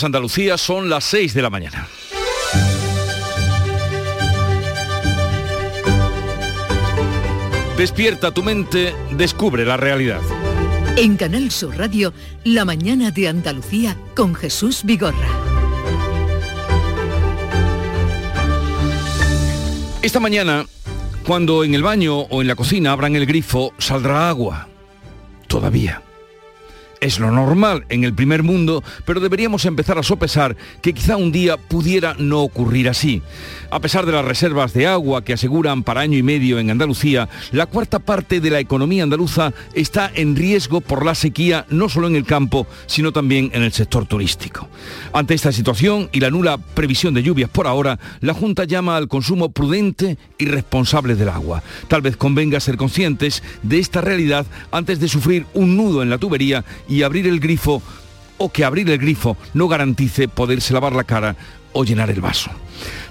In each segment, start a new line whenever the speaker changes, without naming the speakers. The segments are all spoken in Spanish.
Andalucía son las 6 de la mañana. Despierta tu mente, descubre la realidad.
En Canal Sur Radio, La mañana de Andalucía con Jesús Vigorra.
Esta mañana, cuando en el baño o en la cocina abran el grifo, saldrá agua. Todavía es lo normal en el primer mundo, pero deberíamos empezar a sopesar que quizá un día pudiera no ocurrir así. A pesar de las reservas de agua que aseguran para año y medio en Andalucía, la cuarta parte de la economía andaluza está en riesgo por la sequía no solo en el campo, sino también en el sector turístico. Ante esta situación y la nula previsión de lluvias por ahora, la Junta llama al consumo prudente y responsable del agua. Tal vez convenga ser conscientes de esta realidad antes de sufrir un nudo en la tubería abrir el grifo o que abrir el grifo no garantice poderse lavar la cara o llenar el vaso.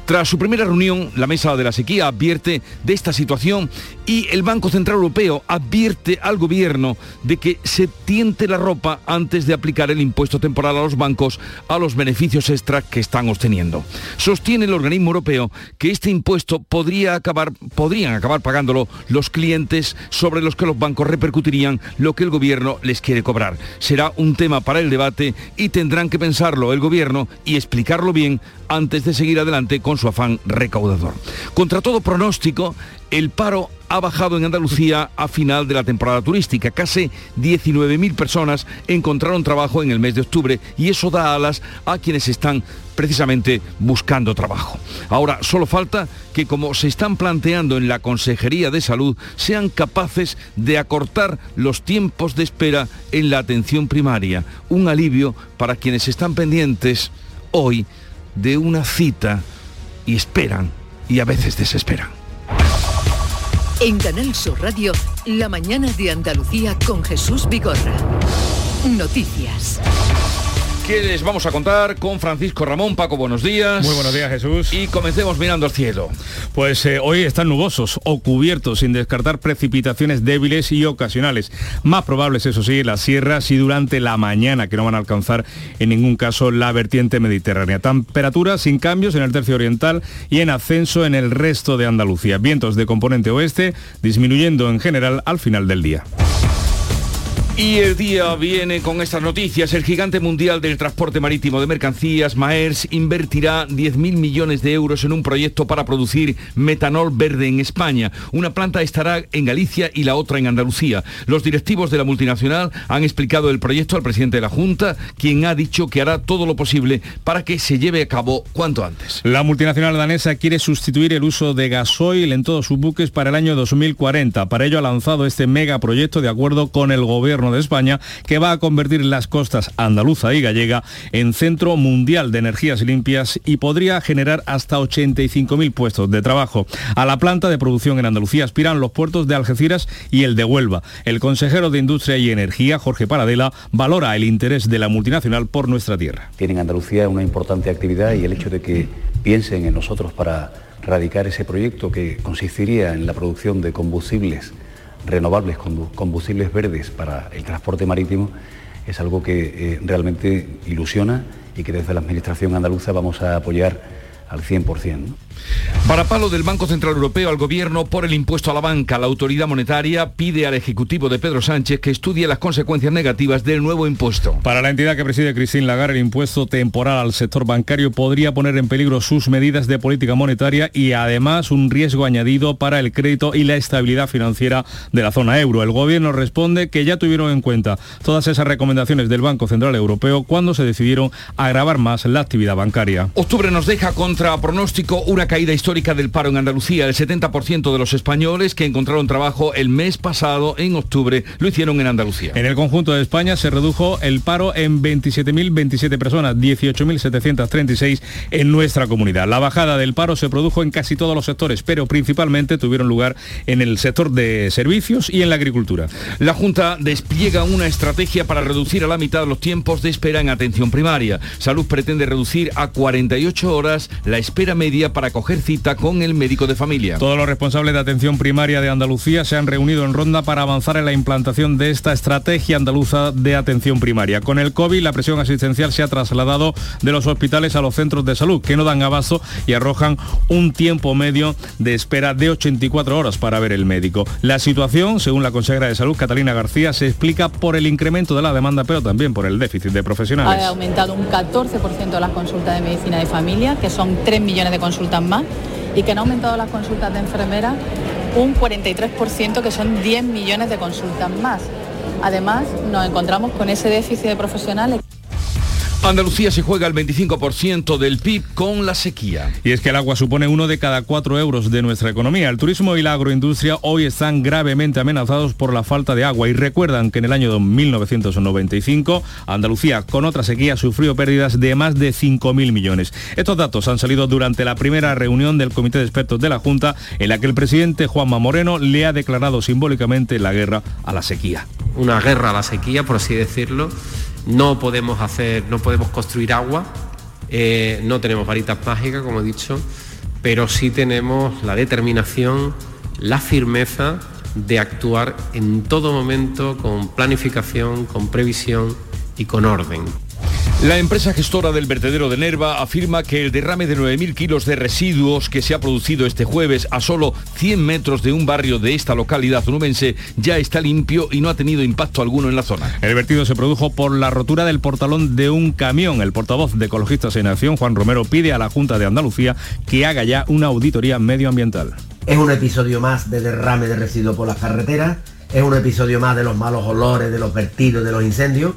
Tras su primera reunión, la Mesa de la Sequía advierte de esta situación y el Banco Central Europeo advierte al gobierno de que se tiente la ropa antes de aplicar el impuesto temporal a los bancos a los beneficios extra que están obteniendo. Sostiene el organismo europeo que este impuesto podría acabar, podrían acabar pagándolo los clientes sobre los que los bancos repercutirían lo que el gobierno les quiere cobrar. Será un tema para el debate y tendrán que pensarlo el gobierno y explicarlo bien antes de seguir adelante con su afán recaudador. Contra todo pronóstico, el paro ha bajado en Andalucía a final de la temporada turística. Casi 19.000 personas encontraron trabajo en el mes de octubre y eso da alas a quienes están precisamente buscando trabajo. Ahora, solo falta que como se están planteando en la Consejería de Salud, sean capaces de acortar los tiempos de espera en la atención primaria. Un alivio para quienes están pendientes hoy de una cita y esperan y a veces desesperan.
En Canal Sur Radio, la mañana de Andalucía con Jesús Vigorra. Noticias.
¿Qué les vamos a contar con Francisco Ramón? Paco, buenos días.
Muy buenos días, Jesús.
Y comencemos mirando al cielo.
Pues eh, hoy están nubosos o cubiertos, sin descartar precipitaciones débiles y ocasionales. Más probables, eso sí, las sierras y durante la mañana, que no van a alcanzar en ningún caso la vertiente mediterránea. Temperatura sin cambios en el tercio oriental y en ascenso en el resto de Andalucía. Vientos de componente oeste disminuyendo en general al final del día.
Y el día viene con estas noticias. El gigante mundial del transporte marítimo de mercancías, Maers, invertirá 10.000 millones de euros en un proyecto para producir metanol verde en España. Una planta estará en Galicia y la otra en Andalucía. Los directivos de la multinacional han explicado el proyecto al presidente de la Junta, quien ha dicho que hará todo lo posible para que se lleve a cabo cuanto antes.
La multinacional danesa quiere sustituir el uso de gasoil en todos sus buques para el año 2040. Para ello ha lanzado este megaproyecto de acuerdo con el gobierno de España, que va a convertir las costas andaluza y gallega en centro mundial de energías limpias y podría generar hasta 85.000 puestos de trabajo. A la planta de producción en Andalucía aspiran los puertos de Algeciras y el de Huelva. El consejero de Industria y Energía, Jorge Paradela, valora el interés de la multinacional por nuestra tierra.
Tienen Andalucía una importante actividad y el hecho de que piensen en nosotros para radicar ese proyecto que consistiría en la producción de combustibles renovables, combustibles verdes para el transporte marítimo, es algo que eh, realmente ilusiona y que desde la Administración andaluza vamos a apoyar al 100%.
Para palo del Banco Central Europeo al Gobierno por el impuesto a la banca, la autoridad monetaria pide al Ejecutivo de Pedro Sánchez que estudie las consecuencias negativas del nuevo impuesto.
Para la entidad que preside Christine Lagarde, el impuesto temporal al sector bancario podría poner en peligro sus medidas de política monetaria y además un riesgo añadido para el crédito y la estabilidad financiera de la zona euro. El Gobierno responde que ya tuvieron en cuenta todas esas recomendaciones del Banco Central Europeo cuando se decidieron agravar más la actividad bancaria.
Octubre nos deja contra pronóstico una caída histórica del paro en Andalucía. El 70% de los españoles que encontraron trabajo el mes pasado, en octubre, lo hicieron en Andalucía.
En el conjunto de España se redujo el paro en 27.027 personas, 18.736 en nuestra comunidad. La bajada del paro se produjo en casi todos los sectores, pero principalmente tuvieron lugar en el sector de servicios y en la agricultura.
La Junta despliega una estrategia para reducir a la mitad los tiempos de espera en atención primaria. Salud pretende reducir a 48 horas la espera media para coger cita con el médico de familia.
Todos los responsables de atención primaria de Andalucía se han reunido en Ronda para avanzar en la implantación de esta estrategia andaluza de atención primaria. Con el COVID, la presión asistencial se ha trasladado de los hospitales a los centros de salud, que no dan abasto y arrojan un tiempo medio de espera de 84 horas para ver el médico. La situación, según la consejera de Salud, Catalina García, se explica por el incremento de la demanda, pero también por el déficit de profesionales.
Ha aumentado un 14% las consultas de medicina de familia, que son 3 millones de consultas más, y que han aumentado las consultas de enfermeras un 43%, que son 10 millones de consultas más. Además, nos encontramos con ese déficit de profesionales.
Andalucía se juega el 25% del PIB con la sequía.
Y es que el agua supone uno de cada cuatro euros de nuestra economía. El turismo y la agroindustria hoy están gravemente amenazados por la falta de agua y recuerdan que en el año 1995 Andalucía con otra sequía sufrió pérdidas de más de 5.000 millones. Estos datos han salido durante la primera reunión del Comité de Expertos de la Junta en la que el presidente Juanma Moreno le ha declarado simbólicamente la guerra a la sequía.
Una guerra a la sequía, por así decirlo no podemos hacer, no podemos construir agua, eh, no tenemos varitas mágicas, como he dicho, pero sí tenemos la determinación, la firmeza de actuar en todo momento con planificación, con previsión y con orden.
La empresa gestora del vertedero de Nerva afirma que el derrame de 9.000 kilos de residuos que se ha producido este jueves a solo 100 metros de un barrio de esta localidad onubense ya está limpio y no ha tenido impacto alguno en la zona.
El vertido se produjo por la rotura del portalón de un camión. El portavoz de Ecologistas en Acción, Juan Romero, pide a la Junta de Andalucía que haga ya una auditoría medioambiental.
Es un episodio más de derrame de residuos por las carreteras, es un episodio más de los malos olores, de los vertidos, de los incendios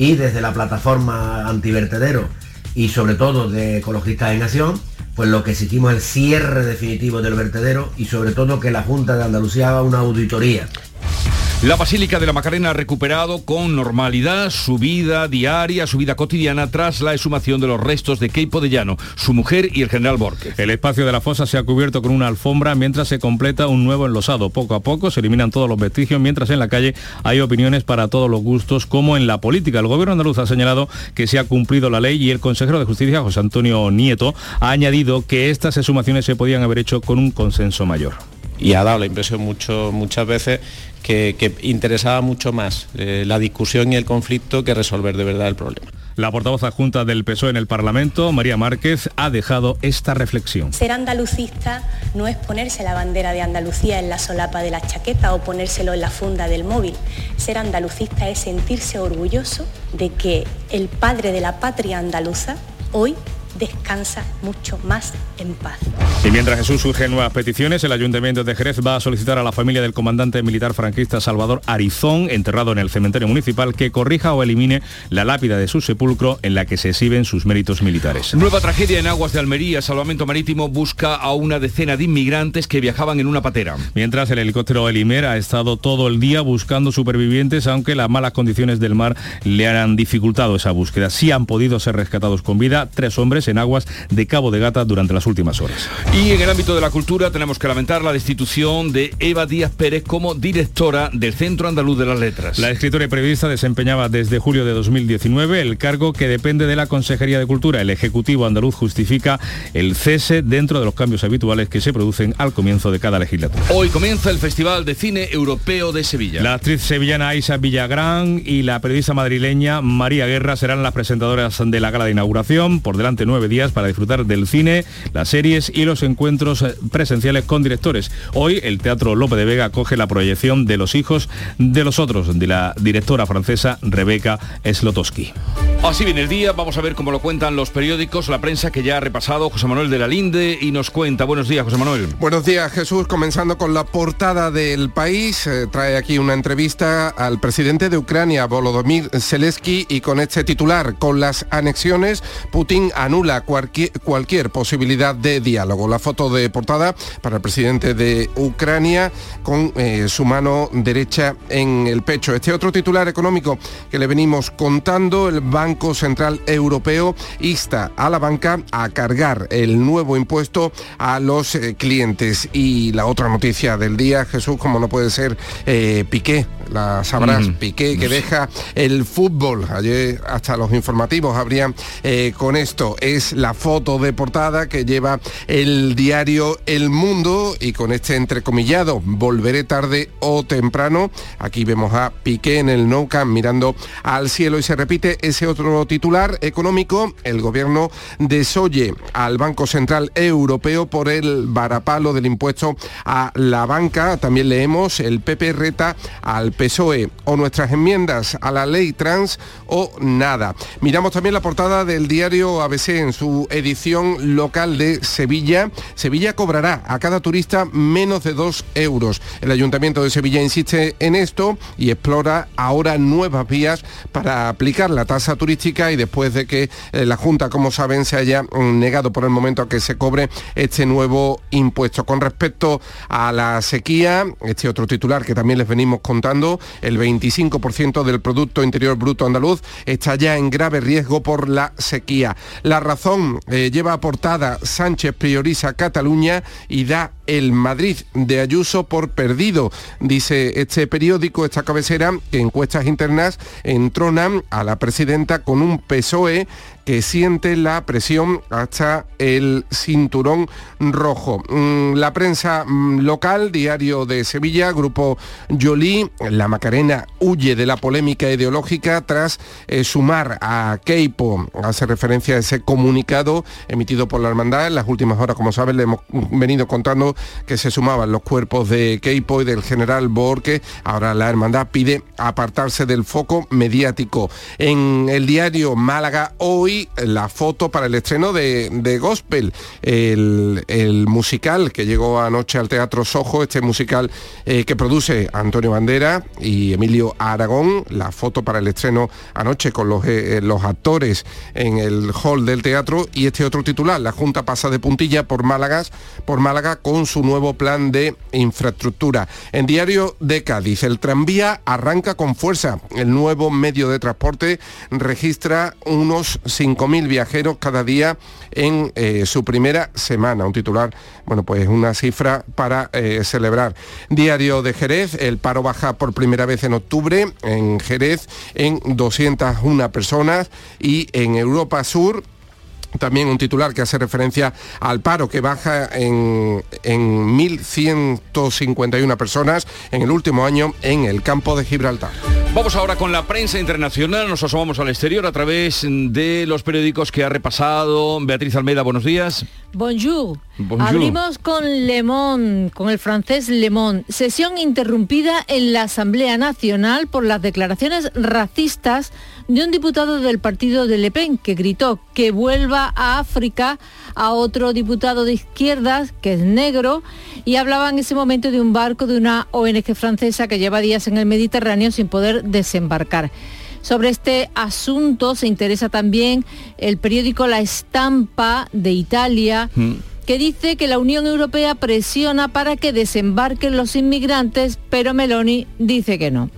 y desde la plataforma antivertedero y sobre todo de Ecologistas en Acción, pues lo que exigimos es el cierre definitivo del vertedero y sobre todo que la Junta de Andalucía haga una auditoría
la Basílica de la Macarena ha recuperado con normalidad su vida diaria, su vida cotidiana tras la exhumación de los restos de Keipo de Llano, su mujer y el general Borges.
El espacio de la fosa se ha cubierto con una alfombra mientras se completa un nuevo enlosado. Poco a poco se eliminan todos los vestigios, mientras en la calle hay opiniones para todos los gustos, como en la política. El gobierno andaluz ha señalado que se ha cumplido la ley y el consejero de Justicia, José Antonio Nieto, ha añadido que estas exhumaciones se podían haber hecho con un consenso mayor
y ha dado la impresión mucho, muchas veces que, interesaba mucho más eh, la discusión y el conflicto que resolver de verdad el problema.
La portavoz adjunta del PSOE en el Parlamento, María Márquez, ha dejado esta reflexión.
Ser andalucista no es ponerse la bandera de Andalucía en la solapa de la chaqueta o ponérselo en la funda del móvil. Ser andalucista es sentirse orgulloso de que el padre de la patria andaluza hoy descansa mucho más en paz.
Y mientras Jesús surgen nuevas peticiones, el Ayuntamiento de Jerez va a solicitar a la familia del comandante militar franquista Salvador Arizón, enterrado en el cementerio municipal, que corrija o elimine la lápida de su sepulcro en la que se exhiben sus méritos militares.
Nueva tragedia en aguas de Almería. Salvamento Marítimo busca a una decena de inmigrantes que viajaban en una patera.
Mientras el helicóptero Elimer ha estado todo el día buscando supervivientes, aunque las malas condiciones del mar le han dificultado esa búsqueda. Sí han podido ser rescatados con vida tres hombres en aguas de Cabo de Gata durante las últimas horas.
Y en el ámbito de la cultura tenemos que lamentar la destitución de Eva Díaz Pérez como directora del Centro Andaluz de las Letras.
La escritora y periodista desempeñaba desde julio de 2019 el cargo que depende de la Consejería de Cultura. El Ejecutivo andaluz justifica el cese dentro de los cambios habituales que se producen al comienzo de cada legislatura.
Hoy comienza el Festival de Cine Europeo de Sevilla.
La actriz sevillana Aisa Villagrán y la periodista madrileña María Guerra serán las presentadoras de la gala de inauguración. Por delante nueve días para disfrutar del cine, las series y los encuentros eh, presenciales con directores. Hoy el Teatro Lope de Vega coge la proyección de Los hijos de los otros, de la directora francesa Rebeca Slotowski.
Así viene el día, vamos a ver cómo lo cuentan los periódicos, la prensa que ya ha repasado José Manuel de la Linde y nos cuenta. Buenos días, José Manuel.
Buenos días, Jesús. Comenzando con la portada del país, eh, trae aquí una entrevista al presidente de Ucrania, Volodymyr Zelensky, y con este titular, con las anexiones, Putin cualquier posibilidad de diálogo. La foto de portada para el presidente de Ucrania con eh, su mano derecha en el pecho. Este otro titular económico que le venimos contando, el Banco Central Europeo insta a la banca a cargar el nuevo impuesto a los eh, clientes. Y la otra noticia del día, Jesús, como no puede ser, eh, Piqué la sabrás, Piqué, que deja el fútbol. Ayer hasta los informativos habrían eh, con esto. Es la foto de portada que lleva el diario El Mundo y con este entrecomillado, volveré tarde o temprano. Aquí vemos a Piqué en el Nou Camp mirando al cielo y se repite ese otro titular económico. El gobierno desoye al Banco Central Europeo por el varapalo del impuesto a la banca. También leemos el PP reta al PSOE o nuestras enmiendas a la ley trans o nada. Miramos también la portada del diario ABC en su edición local de Sevilla. Sevilla cobrará a cada turista menos de dos euros. El Ayuntamiento de Sevilla insiste en esto y explora ahora nuevas vías para aplicar la tasa turística y después de que eh, la Junta, como saben, se haya mm, negado por el momento a que se cobre este nuevo impuesto. Con respecto a la sequía, este otro titular que también les venimos contando, el 25% del Producto Interior Bruto andaluz está ya en grave riesgo por la sequía. La razón eh, lleva aportada Sánchez prioriza Cataluña y da el Madrid de Ayuso por perdido. Dice este periódico, esta cabecera, que encuestas internas entronan a la presidenta con un PSOE que siente la presión hasta el cinturón rojo. Mm, la prensa mm, local, Diario de Sevilla, Grupo Yolí, la Macarena huye de la polémica ideológica tras eh, sumar a Keipo, hace referencia a ese comunicado emitido por la hermandad. En las últimas horas, como saben, le hemos venido contando que se sumaban los cuerpos de Keipo y del general Borque. Ahora la hermandad pide apartarse del foco mediático. En el diario Málaga hoy, la foto para el estreno de, Gospel, el, musical que llegó anoche al Teatro Sojo, este musical eh, que produce Antonio Bandera y Emilio Aragón, la foto para el estreno anoche con los, eh, los actores en el hall del teatro y este otro titular, la Junta pasa de puntilla por Málaga, por Málaga con su nuevo plan de infraestructura. En Diario de Cádiz, el tranvía arranca con fuerza. El nuevo medio de transporte registra unos 5.000 viajeros cada día en eh, su primera semana. Un titular, bueno, pues una cifra para eh, celebrar. Diario de Jerez, el paro baja por primera vez en octubre en Jerez en 201 personas y en Europa Sur también un titular que hace referencia al paro que baja en, en 1.151 personas en el último año en el campo de Gibraltar.
Vamos ahora con la prensa internacional, nos asomamos al exterior a través de los periódicos que ha repasado Beatriz Almeida, buenos días.
Bonjour. Abrimos con Le Monde, con el francés Le Monde. Sesión interrumpida en la Asamblea Nacional por las declaraciones racistas de un diputado del partido de Le Pen que gritó que vuelva a África a otro diputado de izquierdas que es negro y hablaba en ese momento de un barco de una ONG francesa que lleva días en el Mediterráneo sin poder desembarcar. Sobre este asunto se interesa también el periódico La Estampa de Italia. Mm. Que dice que la Unión Europea presiona para que desembarquen los inmigrantes, pero Meloni dice que no.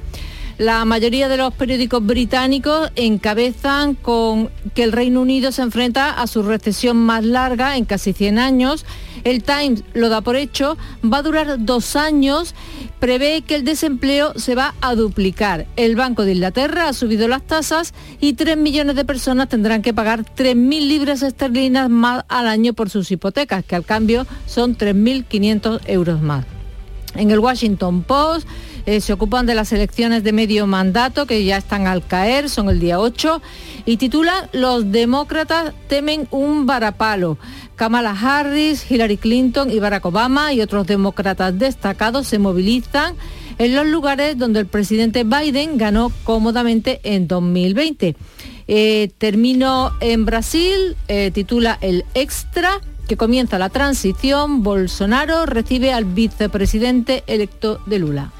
La mayoría de los periódicos británicos encabezan con que el Reino Unido se enfrenta a su recesión más larga en casi 100 años. El Times lo da por hecho, va a durar dos años, prevé que el desempleo se va a duplicar. El Banco de Inglaterra ha subido las tasas y 3 millones de personas tendrán que pagar 3.000 libras esterlinas más al año por sus hipotecas, que al cambio son 3.500 euros más. En el Washington Post eh, se ocupan de las elecciones de medio mandato que ya están al caer, son el día 8, y titulan Los demócratas temen un varapalo. Kamala Harris, Hillary Clinton y Barack Obama y otros demócratas destacados se movilizan en los lugares donde el presidente Biden ganó cómodamente en 2020. Eh, termino en Brasil, eh, titula El Extra que comienza la transición, Bolsonaro recibe al vicepresidente electo de Lula.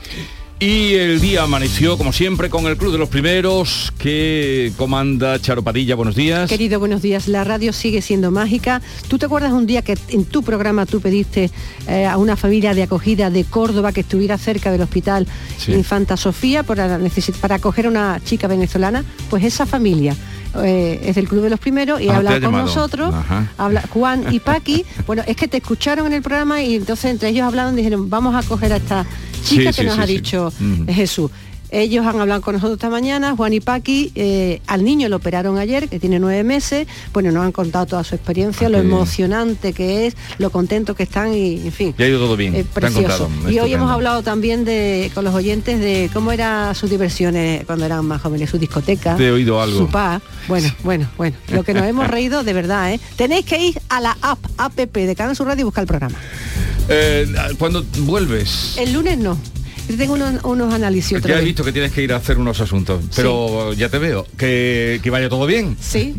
Y el día amaneció, como siempre, con el Club de los Primeros, que comanda Charo Padilla. Buenos días.
Querido, buenos días. La radio sigue siendo mágica. ¿Tú te acuerdas un día que en tu programa tú pediste eh, a una familia de acogida de Córdoba que estuviera cerca del hospital Infanta Sofía para, para acoger a una chica venezolana? Pues esa familia eh, es del Club de los Primeros y ah, habla con nosotros, habla Juan y Paqui. bueno, es que te escucharon en el programa y entonces entre ellos hablaron, dijeron, vamos a coger a esta chica que nos ha dicho Jesús. Ellos han hablado con nosotros esta mañana, Juan y Paqui, eh, al niño lo operaron ayer, que tiene nueve meses, bueno, nos han contado toda su experiencia, lo emocionante que es, lo contento que están y, en fin.
Ya ha ido todo bien.
Eh, precioso. y hoy hemos hablado también de, con los oyentes de cómo eran sus diversiones cuando eran más jóvenes, su discoteca.
Te he oído algo.
Su pa. Bueno, bueno, bueno. Lo que nos hemos reído de verdad, ¿eh? Tenéis que ir a la app, app de Canal Sur Radio y buscar el programa.
Eh, ¿Cuándo vuelves?
El lunes no tengo unos, análisis.
Ya he visto que tienes que ir a hacer unos asuntos, pero ya te veo. Que, vaya todo bien.
Sí.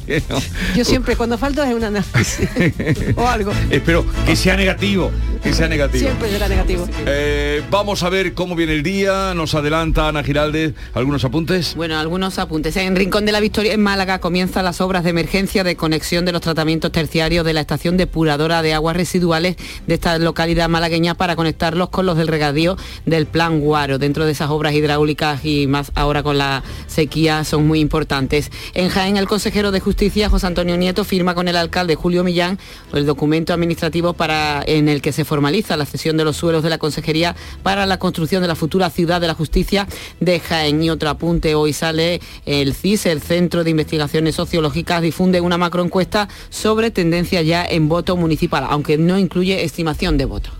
Yo siempre, cuando falto es un análisis o algo.
Espero que sea negativo, que sea negativo.
Siempre será negativo.
Eh, vamos a ver cómo viene el día. Nos adelanta Ana Giralde. ¿Algunos apuntes?
Bueno, algunos apuntes. En Rincón de la Victoria, en Málaga, comienzan las obras de emergencia de conexión de los tratamientos terciarios de la estación depuradora de aguas residuales de esta localidad malagueña para conectarlos con los del regadío del plan Guaro. Dentro de esas obras hidráulicas y más ahora con la sequía son muy importantes. En Jaén, el consejero de Justicia, José Antonio Nieto, firma con el alcalde Julio Millán el documento administrativo para, en el que se formaliza la cesión de los suelos de la consejería para la construcción de la futura ciudad de la justicia de Jaén. Y otro apunte, hoy sale el CIS, el Centro de Investigaciones Sociológicas, difunde una macroencuesta sobre tendencia ya en voto municipal, aunque no incluye estimación de voto.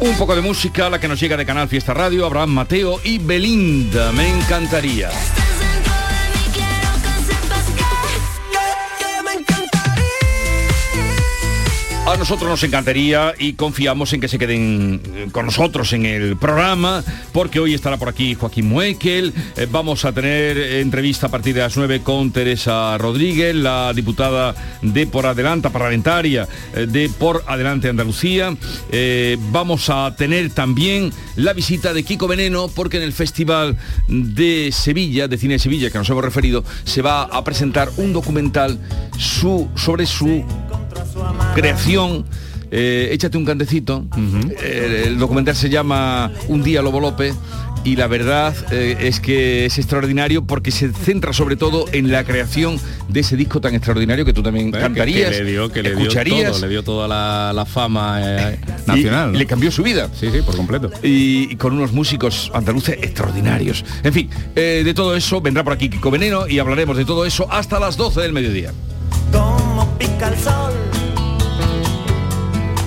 Un poco de música, la que nos llega de Canal Fiesta Radio, Abraham Mateo y Belinda. Me encantaría. A nosotros nos encantaría y confiamos en que se queden eh, con nosotros en el programa, porque hoy estará por aquí Joaquín Muekel. Eh, vamos a tener entrevista a partir de las 9 con Teresa Rodríguez, la diputada de Por Adelante, parlamentaria eh, de Por Adelante Andalucía. vamos a tener también la visita de Kiko Veneno, porque en el Festival de Sevilla, de Cine de Sevilla, que nos hemos referido, se va a presentar un documental sobre su creación. Eh, échate un cantecito. Eh, el documental se llama Un día Lobo López y la verdad eh, es que es extraordinario porque se centra sobre todo en la creación de ese disco tan extraordinario que tú también cantarías,
que, le dio, que le dio le dio toda la, fama nacional.
Y, le cambió su vida.
Sí, sí, por completo.
Y, con unos músicos andaluces extraordinarios. En fin, de todo eso vendrá por aquí Kiko Veneno y hablaremos de todo eso hasta las 12 del mediodía.
Como pica el sol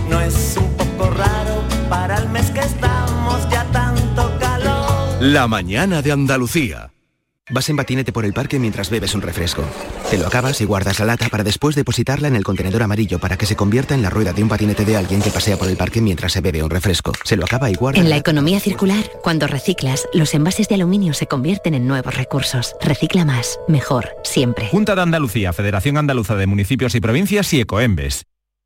no es un poco raro para el mes que estamos ya tanto calor.
La mañana de Andalucía. Vas en patinete por el parque mientras bebes un refresco. Te lo acabas y guardas la lata para después depositarla en el contenedor amarillo para que se convierta en la rueda de un patinete de alguien que pasea por el parque mientras se bebe un refresco. Se lo acaba y guarda.
En la economía circular, cuando reciclas, los envases de aluminio se convierten en nuevos recursos. Recicla más, mejor, siempre.
Junta de Andalucía, Federación Andaluza de Municipios y Provincias y Ecoembes.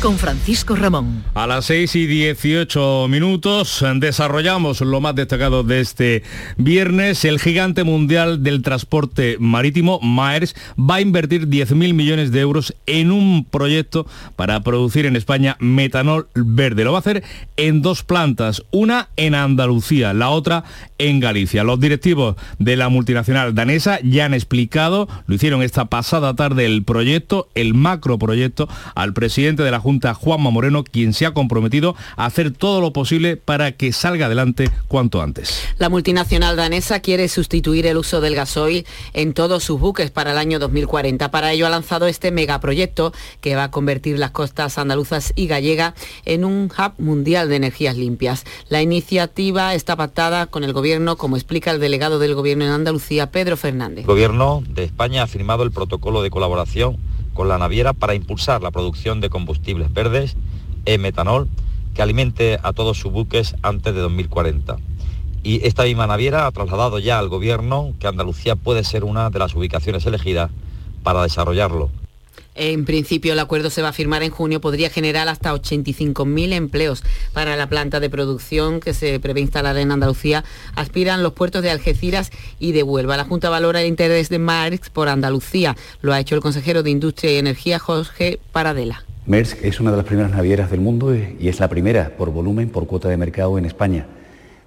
con Francisco Ramón.
A las 6 y 18 minutos desarrollamos lo más destacado de este viernes. El gigante mundial del transporte marítimo, Maers, va a invertir 10.000 millones de euros en un proyecto para producir en España metanol verde. Lo va a hacer en dos plantas, una en Andalucía, la otra en Galicia. Los directivos de la multinacional danesa ya han explicado, lo hicieron esta pasada tarde, el proyecto, el macroproyecto, al presidente de la Junta, Juanma Moreno, quien se ha comprometido a hacer todo lo posible para que salga adelante cuanto antes.
La multinacional danesa quiere sustituir el uso del gasoil en todos sus buques para el año 2040. Para ello ha lanzado este megaproyecto que va a convertir las costas andaluzas y gallega en un hub mundial de energías limpias. La iniciativa está pactada con el gobierno, como explica el delegado del gobierno en Andalucía, Pedro Fernández.
El gobierno de España ha firmado el protocolo de colaboración con la naviera para impulsar la producción de combustibles verdes e metanol que alimente a todos sus buques antes de 2040. Y esta misma naviera ha trasladado ya al Gobierno que Andalucía puede ser una de las ubicaciones elegidas para desarrollarlo.
En principio el acuerdo se va a firmar en junio, podría generar hasta 85.000 empleos para la planta de producción que se prevé instalar en Andalucía. Aspiran los puertos de Algeciras y de Huelva. La Junta valora el interés de Marx por Andalucía. Lo ha hecho el consejero de Industria y Energía, Jorge Paradela.
Maersk es una de las primeras navieras del mundo y es la primera por volumen, por cuota de mercado en España.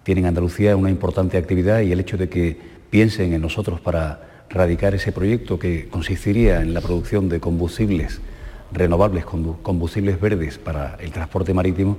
Tiene en Andalucía una importante actividad y el hecho de que piensen en nosotros para radicar ese proyecto que consistiría en la producción de combustibles renovables, combustibles verdes para el transporte marítimo,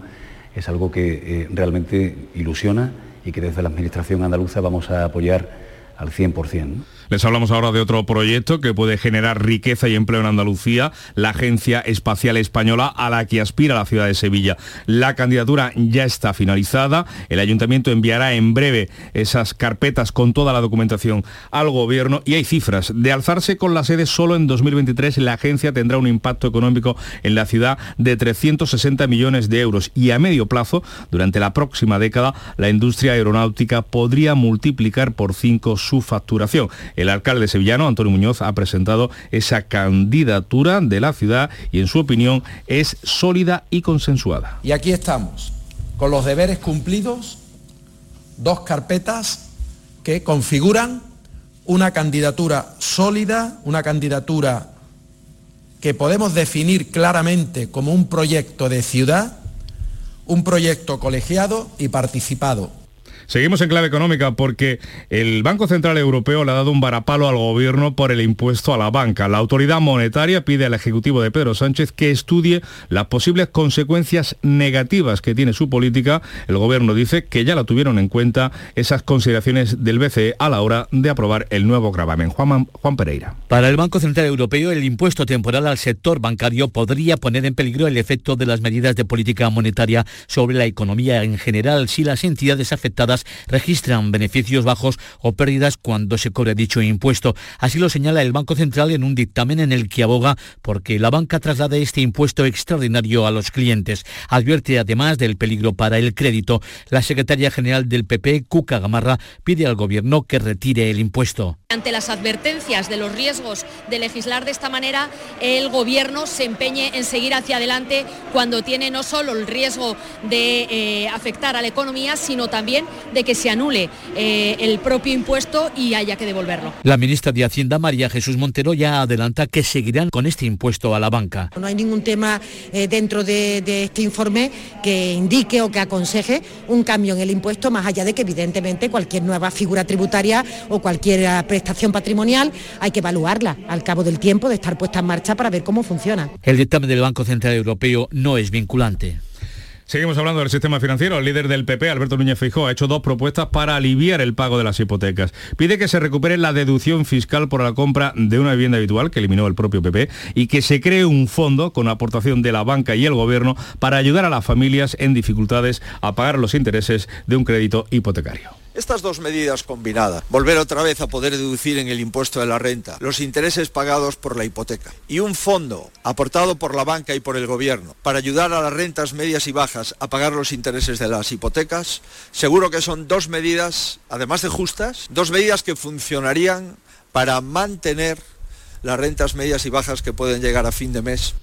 es algo que eh, realmente ilusiona y que desde la Administración andaluza vamos a apoyar al 100%.
Les hablamos ahora de otro proyecto que puede generar riqueza y empleo en Andalucía, la Agencia Espacial Española a la que aspira la ciudad de Sevilla. La candidatura ya está finalizada, el ayuntamiento enviará en breve esas carpetas con toda la documentación al gobierno y hay cifras. De alzarse con la sede solo en 2023, la agencia tendrá un impacto económico en la ciudad de 360 millones de euros y a medio plazo, durante la próxima década, la industria aeronáutica podría multiplicar por cinco su facturación. El alcalde sevillano, Antonio Muñoz, ha presentado esa candidatura de la ciudad y en su opinión es sólida y consensuada.
Y aquí estamos, con los deberes cumplidos, dos carpetas que configuran una candidatura sólida, una candidatura que podemos definir claramente como un proyecto de ciudad, un proyecto colegiado y participado,
Seguimos en clave económica porque el Banco Central Europeo le ha dado un varapalo al gobierno por el impuesto a la banca. La autoridad monetaria pide al Ejecutivo de Pedro Sánchez que estudie las posibles consecuencias negativas que tiene su política. El gobierno dice que ya la tuvieron en cuenta esas consideraciones del BCE a la hora de aprobar el nuevo gravamen. Juan, Juan Pereira.
Para el Banco Central Europeo, el impuesto temporal al sector bancario podría poner en peligro el efecto de las medidas de política monetaria sobre la economía en general si las entidades afectadas registran beneficios bajos o pérdidas cuando se cobre dicho impuesto. Así lo señala el Banco Central en un dictamen en el que aboga porque la banca traslade este impuesto extraordinario a los clientes. Advierte además del peligro para el crédito. La secretaria general del PP, Cuca Gamarra, pide al Gobierno que retire el impuesto.
Ante las advertencias de los riesgos de legislar de esta manera, el Gobierno se empeñe en seguir hacia adelante cuando tiene no solo el riesgo de eh, afectar a la economía, sino también de que se anule eh, el propio impuesto y haya que devolverlo.
La ministra de Hacienda, María Jesús Montero, ya adelanta que seguirán con este impuesto a la banca.
No hay ningún tema eh, dentro de, de este informe que indique o que aconseje un cambio en el impuesto, más allá de que evidentemente cualquier nueva figura tributaria o cualquier prestación patrimonial hay que evaluarla al cabo del tiempo de estar puesta en marcha para ver cómo funciona.
El dictamen del Banco Central Europeo no es vinculante.
Seguimos hablando del sistema financiero. El líder del PP, Alberto Núñez Feijóo, ha hecho dos propuestas para aliviar el pago de las hipotecas. Pide que se recupere la deducción fiscal por la compra de una vivienda habitual, que eliminó el propio PP, y que se cree un fondo con aportación de la banca y el gobierno para ayudar a las familias en dificultades a pagar los intereses de un crédito hipotecario.
Estas dos medidas combinadas, volver otra vez a poder deducir en el impuesto de la renta los intereses pagados por la hipoteca y un fondo aportado por la banca y por el gobierno para ayudar a las rentas medias y bajas a pagar los intereses de las hipotecas, seguro que son dos medidas, además de justas, dos medidas que funcionarían para mantener las rentas medias y bajas que pueden llegar a fin de mes.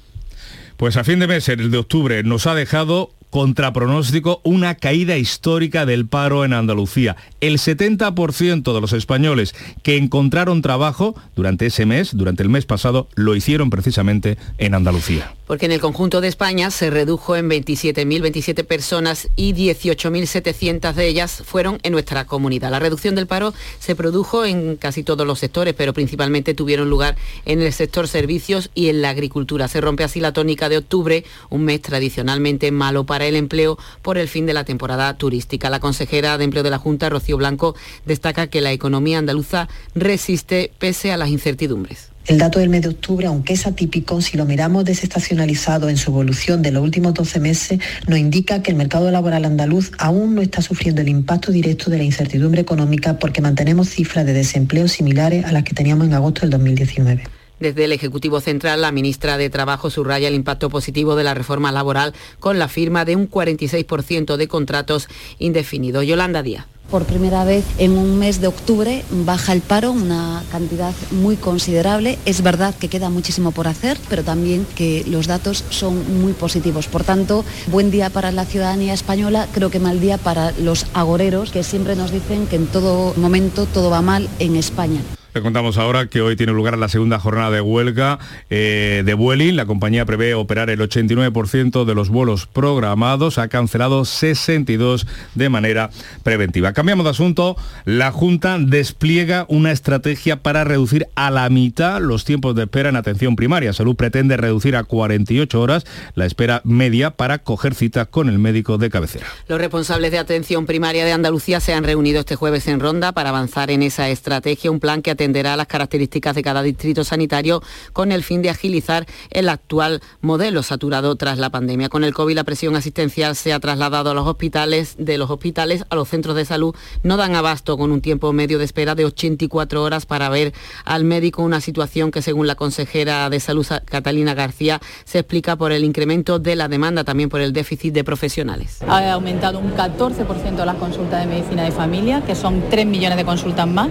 Pues a fin de mes, el de octubre, nos ha dejado contra pronóstico una caída histórica del paro en Andalucía. El 70% de los españoles que encontraron trabajo durante ese mes, durante el mes pasado, lo hicieron precisamente en Andalucía.
Porque en el conjunto de España se redujo en 27.027 personas y 18.700 de ellas fueron en nuestra comunidad. La reducción del paro se produjo en casi todos los sectores, pero principalmente tuvieron lugar en el sector servicios y en la agricultura. Se rompe así la tónica de octubre, un mes tradicionalmente malo para el empleo por el fin de la temporada turística. La consejera de Empleo de la Junta, Rocío Blanco, destaca que la economía andaluza resiste pese a las incertidumbres.
El dato del mes de octubre, aunque es atípico, si lo miramos desestacionalizado en su evolución de los últimos 12 meses, nos indica que el mercado laboral andaluz aún no está sufriendo el impacto directo de la incertidumbre económica porque mantenemos cifras de desempleo similares a las que teníamos en agosto del 2019.
Desde el Ejecutivo Central, la ministra de Trabajo subraya el impacto positivo de la reforma laboral con la firma de un 46% de contratos indefinidos. Yolanda Díaz.
Por primera vez en un mes de octubre baja el paro, una cantidad muy considerable. Es verdad que queda muchísimo por hacer, pero también que los datos son muy positivos. Por tanto, buen día para la ciudadanía española, creo que mal día para los agoreros que siempre nos dicen que en todo momento todo va mal en España.
Le contamos ahora que hoy tiene lugar la segunda jornada de huelga eh, de Vueling. La compañía prevé operar el 89% de los vuelos programados. Ha cancelado 62 de manera preventiva. Cambiamos de asunto. La Junta despliega una estrategia para reducir a la mitad los tiempos de espera en atención primaria. Salud pretende reducir a 48 horas la espera media para coger citas con el médico de cabecera.
Los responsables de atención primaria de Andalucía se han reunido este jueves en Ronda para avanzar en esa estrategia, un plan que atenderá las características de cada distrito sanitario con el fin de agilizar el actual modelo saturado tras la pandemia. Con el COVID la presión asistencial se ha trasladado a los hospitales, de los hospitales a los centros de salud. No dan abasto con un tiempo medio de espera de 84 horas para ver al médico, una situación que según la consejera de salud Catalina García se explica por el incremento de la demanda, también por el déficit de profesionales.
Ha aumentado un 14% las consultas de medicina de familia, que son 3 millones de consultas más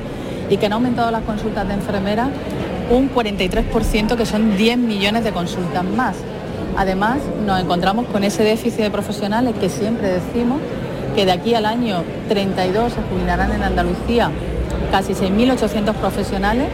y que han aumentado las consultas de enfermeras un 43%, que son 10 millones de consultas más. Además, nos encontramos con ese déficit de profesionales que siempre decimos que de aquí al año 32 se jubilarán en Andalucía casi 6.800 profesionales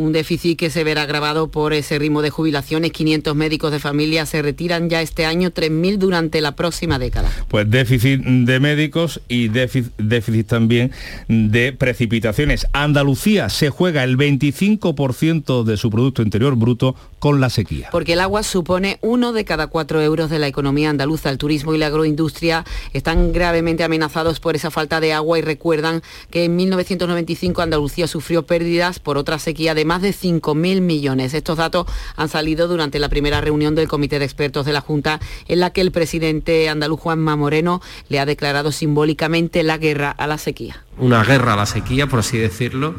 un déficit que se verá agravado por ese ritmo de jubilaciones. 500 médicos de familia se retiran ya este año, 3.000 durante la próxima década.
Pues déficit de médicos y déficit, déficit también de precipitaciones. Andalucía se juega el 25% de su Producto Interior Bruto con la sequía.
Porque el agua supone uno de cada cuatro euros de la economía andaluza. El turismo y la agroindustria están gravemente amenazados por esa falta de agua y recuerdan que en 1995 Andalucía sufrió pérdidas por otra sequía de más de 5.000 millones. Estos datos han salido durante la primera reunión del Comité de Expertos de la Junta, en la que el presidente andaluz Juanma Moreno le ha declarado simbólicamente la guerra a la sequía.
Una guerra a la sequía, por así decirlo.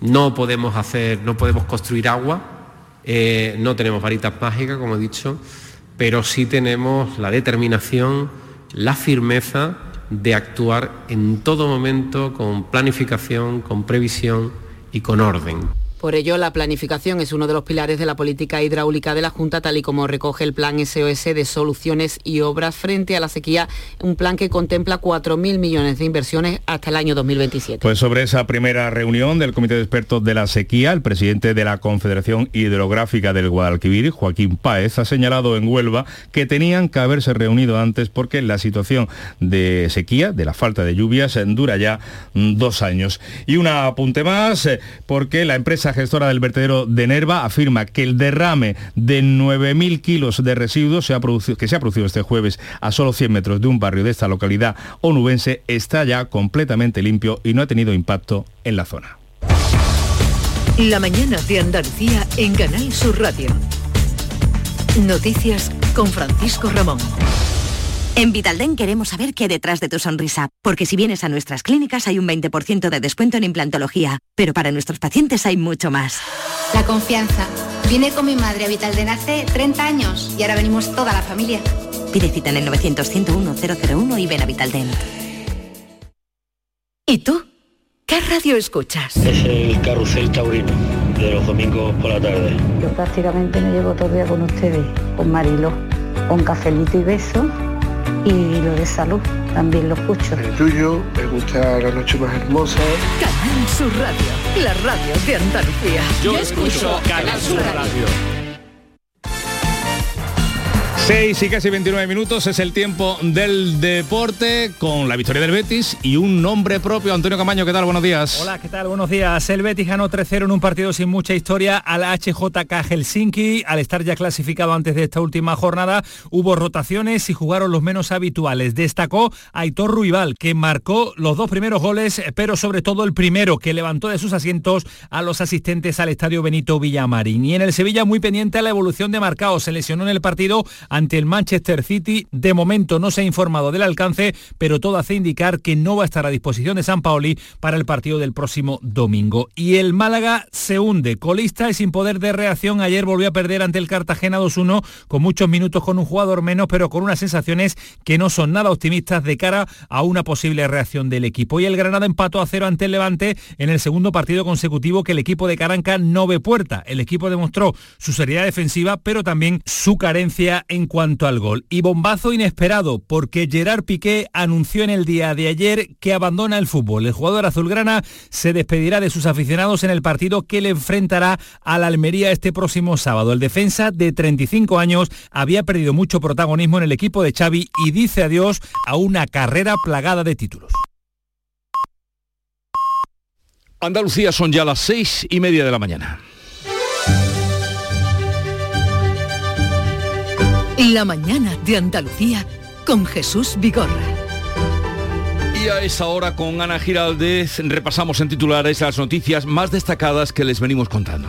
No podemos hacer, no podemos construir agua, eh, no tenemos varitas mágicas, como he dicho, pero sí tenemos la determinación, la firmeza de actuar en todo momento con planificación, con previsión y con orden.
Por ello, la planificación es uno de los pilares de la política hidráulica de la Junta, tal y como recoge el Plan SOS de Soluciones y Obras frente a la sequía, un plan que contempla 4.000 millones de inversiones hasta el año 2027.
Pues sobre esa primera reunión del Comité de Expertos de la Sequía, el presidente de la Confederación Hidrográfica del Guadalquivir, Joaquín Páez, ha señalado en Huelva que tenían que haberse reunido antes porque la situación de sequía, de la falta de lluvias, dura ya dos años. Y un apunte más, eh, porque la empresa gestora del vertedero de Nerva afirma que el derrame de 9.000 kilos de residuos que se ha producido este jueves a solo 100 metros de un barrio de esta localidad onubense está ya completamente limpio y no ha tenido impacto en la zona.
La mañana de Andalucía en Canal Sur Radio. Noticias con Francisco Ramón.
En Vitalden queremos saber qué hay detrás de tu sonrisa, porque si vienes a nuestras clínicas hay un 20% de descuento en implantología, pero para nuestros pacientes hay mucho más.
La confianza. Vine con mi madre a Vitalden hace 30 años y ahora venimos toda la familia.
Pide cita en el 900-101-001 y ven a Vitalden.
¿Y tú? ¿Qué radio escuchas?
Es el Carrusel Taurino, de los domingos por la tarde.
Yo prácticamente me llevo todo el día con ustedes, con Marilo, con cafelito y beso y lo de salud también lo escucho.
El tuyo, me gusta La Noche Más Hermosa.
Canal Sur Radio, la radio de Andalucía.
Yo, escucho Canal Sur radio.
6 y casi 29 minutos es el tiempo del deporte con la victoria del Betis y un nombre propio. Antonio Camaño, ¿qué tal? Buenos días.
Hola, ¿qué tal? Buenos días. El Betis ganó 3-0 en un partido sin mucha historia al HJK Helsinki. Al estar ya clasificado antes de esta última jornada, hubo rotaciones y jugaron los menos habituales. Destacó Aitor Ruibal, que marcó los dos primeros goles, pero sobre todo el primero, que levantó de sus asientos a los asistentes al estadio Benito Villamarín. Y en el Sevilla muy pendiente a la evolución de Marcao. Se lesionó en el partido ante el Manchester City. De momento no se ha informado del alcance, pero todo hace indicar que no va a estar a disposición de San Paoli para el partido del próximo domingo. Y el Málaga se hunde, colista y sin poder de reacción. Ayer volvió a perder ante el Cartagena 2-1 con muchos minutos con un jugador menos, pero con unas sensaciones que no son nada optimistas de cara a una posible reacción del equipo. Y el Granada empató a cero ante el Levante en el segundo partido consecutivo que el equipo de Caranca no ve puerta. El equipo demostró su seriedad defensiva, pero también su carencia en cuanto al gol. Y bombazo inesperado, porque Gerard Piqué anunció en el día de ayer que abandona el fútbol. El jugador azulgrana se despedirá de sus aficionados en el partido que le enfrentará a la Almería este próximo sábado. El defensa de 35 años había perdido mucho protagonismo en el equipo de Xavi y dice adiós a una carrera plagada de títulos.
Andalucía son ya las seis y media de la mañana.
La mañana de Andalucía con Jesús Vigorra.
Y a esa hora con Ana Giraldez repasamos en titulares las noticias más destacadas que les venimos contando.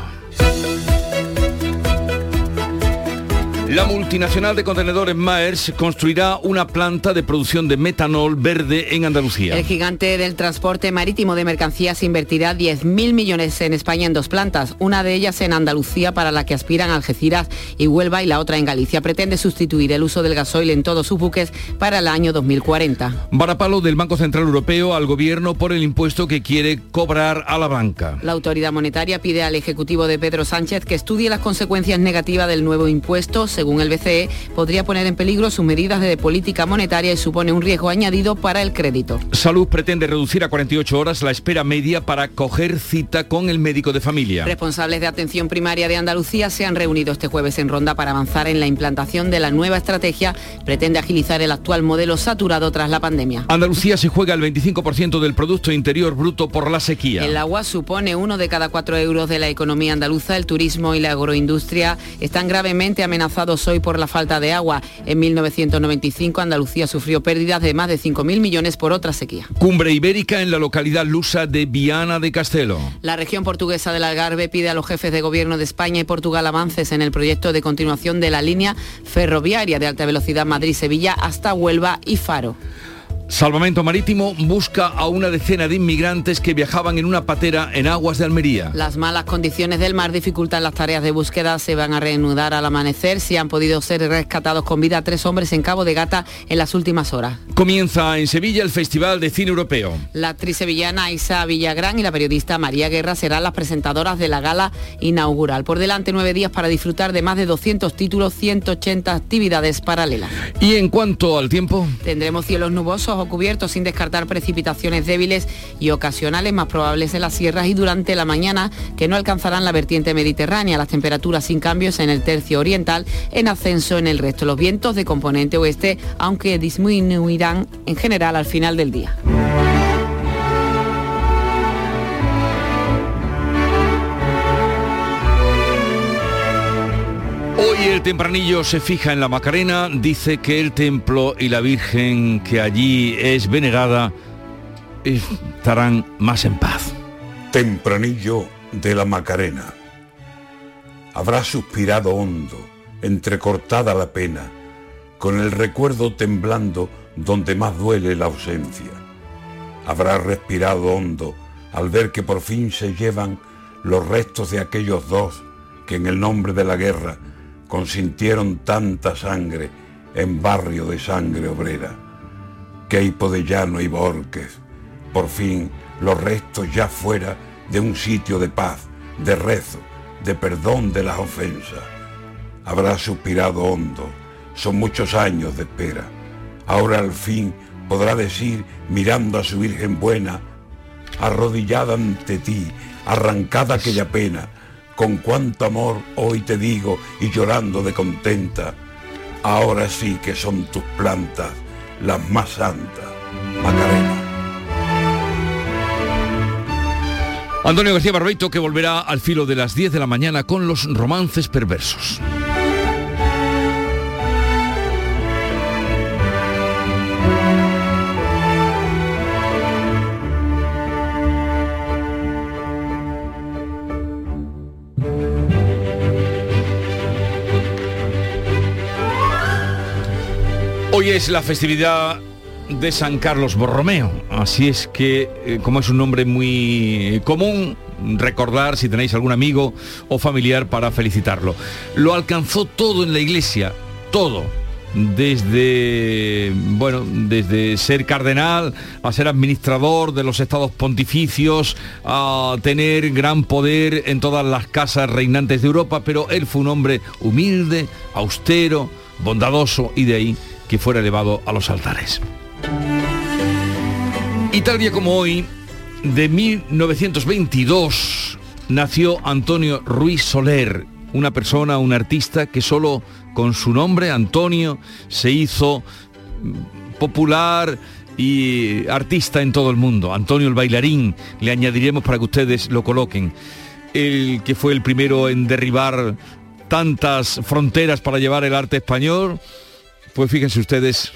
La multinacional de contenedores Maers construirá una planta de producción de metanol verde en Andalucía.
El gigante del transporte marítimo de mercancías invertirá 10.000 millones en España en dos plantas, una de ellas en Andalucía para la que aspiran Algeciras y Huelva y la otra en Galicia. Pretende sustituir el uso del gasoil en todos sus buques para el año 2040.
Varapalo del Banco Central Europeo al gobierno por el impuesto que quiere cobrar a la banca.
La autoridad monetaria pide al Ejecutivo de Pedro Sánchez que estudie las consecuencias negativas del nuevo impuesto según el BCE, podría poner en peligro sus medidas de política monetaria y supone un riesgo añadido para el crédito.
Salud pretende reducir a 48 horas la espera media para coger cita con el médico de familia.
Responsables de atención primaria de Andalucía se han reunido este jueves en Ronda para avanzar en la implantación de la nueva estrategia. Pretende agilizar el actual modelo saturado tras la pandemia.
Andalucía se juega el 25% del Producto Interior Bruto por la sequía.
El agua supone uno de cada cuatro euros de la economía andaluza. El turismo y la agroindustria están gravemente amenazados hoy por la falta de agua. En 1995 Andalucía sufrió pérdidas de más de 5.000 millones por otra sequía.
Cumbre ibérica en la localidad lusa de Viana de Castelo.
La región portuguesa del Algarve pide a los jefes de gobierno de España y Portugal avances en el proyecto de continuación de la línea ferroviaria de alta velocidad Madrid-Sevilla hasta Huelva y Faro.
Salvamento Marítimo busca a una decena de inmigrantes que viajaban en una patera en aguas de Almería.
Las malas condiciones del mar dificultan las tareas de búsqueda, se van a reanudar al amanecer si han podido ser rescatados con vida tres hombres en Cabo de Gata en las últimas horas.
Comienza en Sevilla el Festival de Cine Europeo.
La actriz sevillana Isa Villagrán y la periodista María Guerra serán las presentadoras de la gala inaugural. Por delante nueve días para disfrutar de más de 200 títulos, 180 actividades paralelas.
Y en cuanto al tiempo...
Tendremos cielos nubosos cubiertos sin descartar precipitaciones débiles y ocasionales más probables en las sierras y durante la mañana que no alcanzarán la vertiente mediterránea. Las temperaturas sin cambios en el tercio oriental, en ascenso en el resto. Los vientos de componente oeste, aunque disminuirán en general al final del día.
Hoy el tempranillo se fija en la Macarena, dice que el templo y la Virgen que allí es venerada estarán más en paz.
Tempranillo de la Macarena. Habrá suspirado hondo, entrecortada la pena, con el recuerdo temblando donde más duele la ausencia. Habrá respirado hondo al ver que por fin se llevan los restos de aquellos dos que en el nombre de la guerra consintieron tanta sangre en barrio de sangre obrera. Queipo de Llano y Borques, por fin los restos ya fuera de un sitio de paz, de rezo, de perdón de las ofensas. Habrá suspirado hondo, son muchos años de espera. Ahora al fin podrá decir, mirando a su Virgen buena, arrodillada ante ti, arrancada aquella pena, con cuánto amor hoy te digo y llorando de contenta, ahora sí que son tus plantas las más santas, Macarena.
Antonio García Barbeito que volverá al filo de las 10 de la mañana con los romances perversos. Hoy es la festividad de San Carlos Borromeo, así es que, eh, como es un nombre muy común, recordar si tenéis algún amigo o familiar para felicitarlo. Lo alcanzó todo en la iglesia, todo desde bueno desde ser cardenal a ser administrador de los estados pontificios a tener gran poder en todas las casas reinantes de Europa pero él fue un hombre humilde austero bondadoso y de ahí que fuera elevado a los altares y tal día como hoy de 1922 nació Antonio Ruiz Soler una persona, un artista que solo con su nombre, Antonio, se hizo popular y artista en todo el mundo. Antonio el bailarín, le añadiremos para que ustedes lo coloquen. El que fue el primero en derribar tantas fronteras para llevar el arte español, pues fíjense ustedes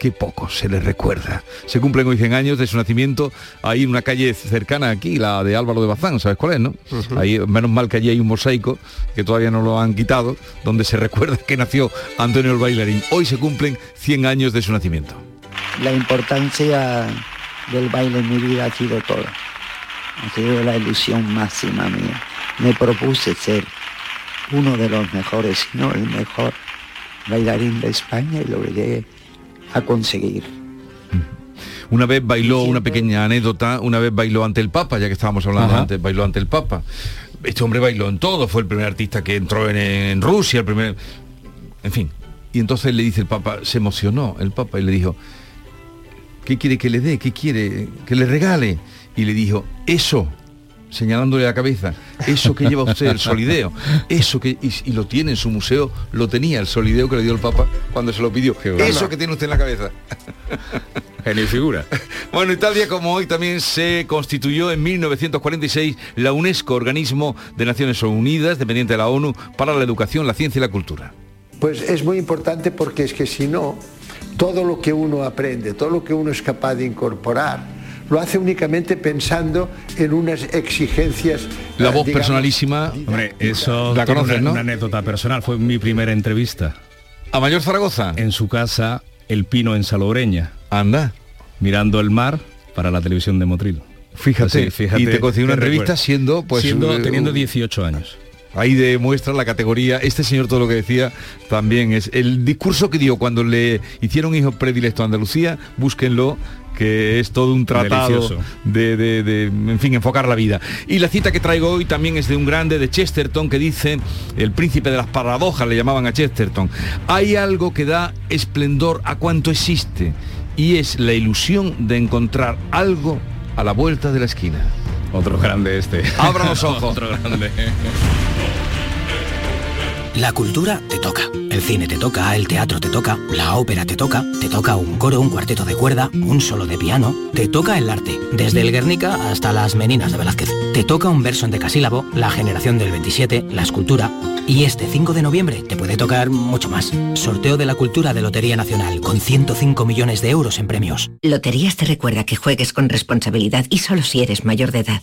qué poco se le recuerda. Se cumplen hoy 100 años de su nacimiento, ahí en una calle cercana aquí, la de Álvaro de Bazán, ¿sabes cuál es, no? Ahí, menos mal que allí hay un mosaico, que todavía no lo han quitado, donde se recuerda que nació Antonio el Bailarín. Hoy se cumplen 100 años de su nacimiento.
La importancia del baile en mi vida ha sido todo. Ha sido la ilusión máxima mía. Me propuse ser uno de los mejores, si no el mejor bailarín de España y lo llegué a conseguir.
Una vez bailó una pequeña anécdota, una vez bailó ante el Papa, ya que estábamos hablando
Ajá.
antes, bailó ante el Papa. Este hombre bailó en todo, fue el primer artista que entró en, en Rusia, el primer... En fin. Y entonces le dice el Papa, se emocionó el Papa y le dijo, ¿qué quiere que le dé? ¿Qué quiere que le regale? Y le dijo, eso, señalándole la cabeza, eso que lleva usted, el solideo, eso que, y, y lo tiene en su museo, lo tenía el solideo que le dio el Papa cuando se lo pidió.
bueno.
Eso que tiene usted en la cabeza.
Genio figura.
Bueno, y tal día como hoy también se constituyó en 1946 la UNESCO, organismo de Naciones Unidas, dependiente de la ONU, para la educación, la ciencia y la cultura.
Pues es muy importante porque es que si no, todo lo que uno aprende, todo lo que uno es capaz de incorporar, lo hace únicamente pensando en unas exigencias.
La
eh,
voz
digamos,
personalísima,
Hombre, eso
La conoces,
una,
¿no?
una anécdota personal. Fue mi primera entrevista.
¿A Mayor Zaragoza?
En su casa, El Pino en Salobreña.
Anda.
Mirando el mar para la televisión de Motril.
Fíjate,
Así, fíjate
y te consiguió una entrevista
recuerdo.
siendo, pues,
Siendo-
eh,
teniendo 18 años.
Ahí demuestra la categoría. Este señor todo lo que decía también es el discurso que dio cuando le hicieron hijo predilecto a Andalucía, búsquenlo que es todo un tratado de, de- de, en fin, enfocar la vida. Y la cita que traigo hoy también es de un grande de Chesterton que dice, el príncipe de las paradojas le llamaban a Chesterton, hay algo que da esplendor a cuanto existe y es la ilusión de encontrar algo a la vuelta de la esquina.
Otro grande este.
Abra los ojos.
Otro grande.
La cultura te toca, el cine te toca, el teatro te toca, la ópera te toca, te toca un coro, un cuarteto de cuerda, un solo de piano, te toca el arte, desde el Guernica hasta las Meninas de Velázquez. Te toca un verso en decasílabo, la generación del 27, la escultura, y este 5 de noviembre te puede tocar mucho más. Sorteo de la cultura de Lotería Nacional con 105 millones de euros en premios.
Loterías te recuerda que juegues con responsabilidad y solo si eres mayor de edad.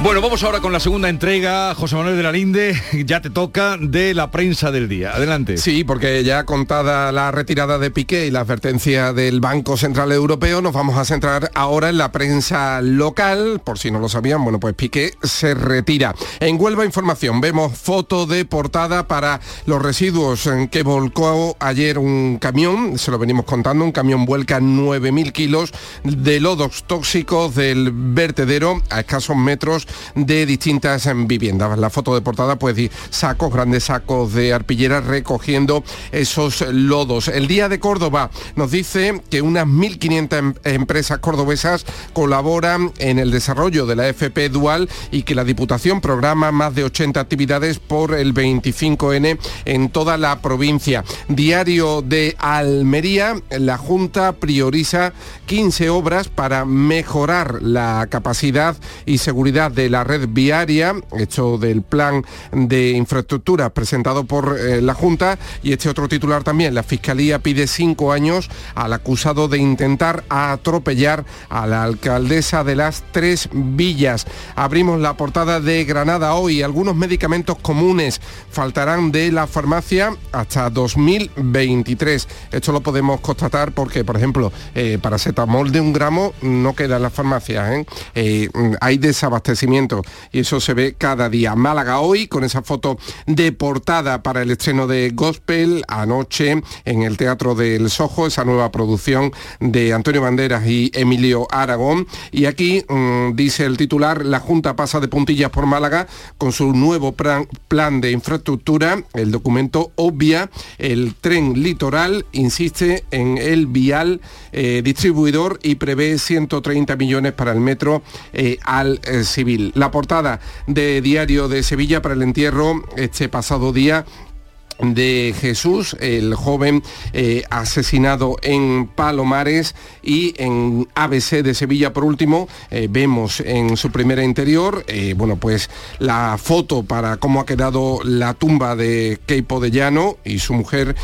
Bueno, vamos ahora con la segunda entrega, José Manuel de la Linde, ya te toca de la prensa del día. Adelante.
Sí, porque ya contada la retirada de Piqué y la advertencia del Banco Central Europeo, nos vamos a centrar ahora en la prensa local. Por si no lo sabían, bueno, pues Piqué se retira. En Huelva Información vemos foto de portada para los residuos en que volcó ayer un camión, se lo venimos contando, un camión vuelca 9.000 kilos de lodos tóxicos del vertedero a escasos metros de distintas em, viviendas. La foto de portada, pues sacos, grandes sacos de arpillera recogiendo esos lodos. El Día de Córdoba nos dice que unas 1.500 em, empresas cordobesas colaboran en el desarrollo de la FP Dual y que la Diputación programa más de 80 actividades por el 25N en toda la provincia. Diario de Almería, la Junta prioriza 15 obras para mejorar la capacidad y seguridad de la red viaria, hecho del plan de infraestructura presentado por eh, la Junta y este otro titular también. La Fiscalía pide cinco años al acusado de intentar atropellar a la alcaldesa de las tres villas. Abrimos la portada de Granada hoy. Algunos medicamentos comunes faltarán de la farmacia hasta 2023. Esto lo podemos constatar porque, por ejemplo, eh, paracetamol de un gramo no queda en las farmacias. ¿eh? Eh, hay desabastecimiento y eso se ve cada día. Málaga hoy con esa foto de portada para el estreno de Gospel anoche en el Teatro del Sojo, esa nueva producción de Antonio Banderas y Emilio Aragón. Y aquí mm, dice el titular, la Junta pasa de puntillas por Málaga con su nuevo plan, de infraestructura. El documento obvia el tren litoral, insiste en el vial eh, distribuidor y prevé 130 millones para el metro eh, al civil. La portada de Diario de Sevilla para el entierro este pasado día de Jesús, el joven eh, asesinado en Palomares y en ABC de Sevilla. Por último eh, vemos en su primera interior eh, bueno pues la foto para cómo ha quedado la tumba de Keipo de Llano y su mujer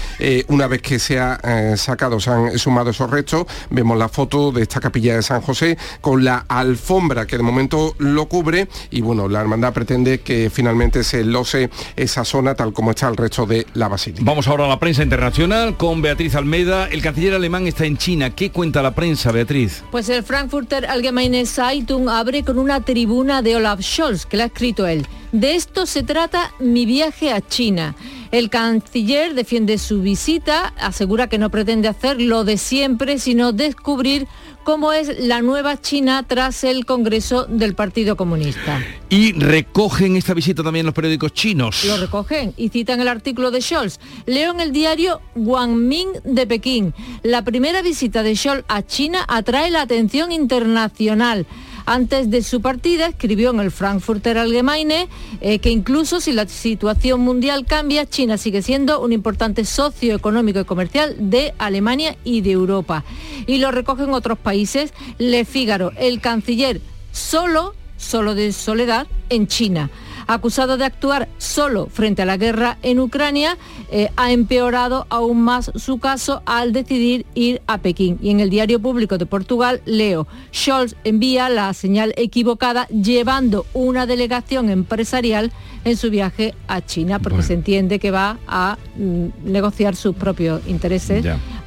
una vez que se ha sacado se han sumado esos restos vemos la foto de esta capilla de San José con la alfombra que de momento lo cubre y bueno la hermandad pretende que finalmente se lose esa zona tal como está el resto de la basílica.
Vamos ahora a la prensa internacional con Beatriz Almeida. El canciller alemán está en China. ¿Qué cuenta la prensa, Beatriz?
Pues el Frankfurter Allgemeine Zeitung abre con una tribuna de Olaf Scholz, que la ha escrito él. De esto se trata mi viaje a China. El canciller defiende su visita, asegura que no pretende hacer lo de siempre, sino descubrir cómo es la nueva China tras el Congreso del Partido Comunista.
Y recogen esta visita también los periódicos chinos.
Lo recogen y citan el artículo de Scholz. Leo en el diario Guangming de Pekín. La primera visita de Scholz a China atrae la atención internacional. Antes de su partida escribió en el Frankfurter Allgemeine eh, que incluso si la situación mundial cambia, China sigue siendo un importante socio económico y comercial de Alemania y de Europa. Y lo recogen otros países. Le Figaro, el canciller solo, solo de soledad en China acusado de actuar solo frente a la guerra en Ucrania, eh, ha empeorado aún más su caso al decidir ir a Pekín. Y en el diario público de Portugal leo, Scholz envía la señal equivocada llevando una delegación empresarial en su viaje a China, porque se entiende que va a mm, negociar sus propios intereses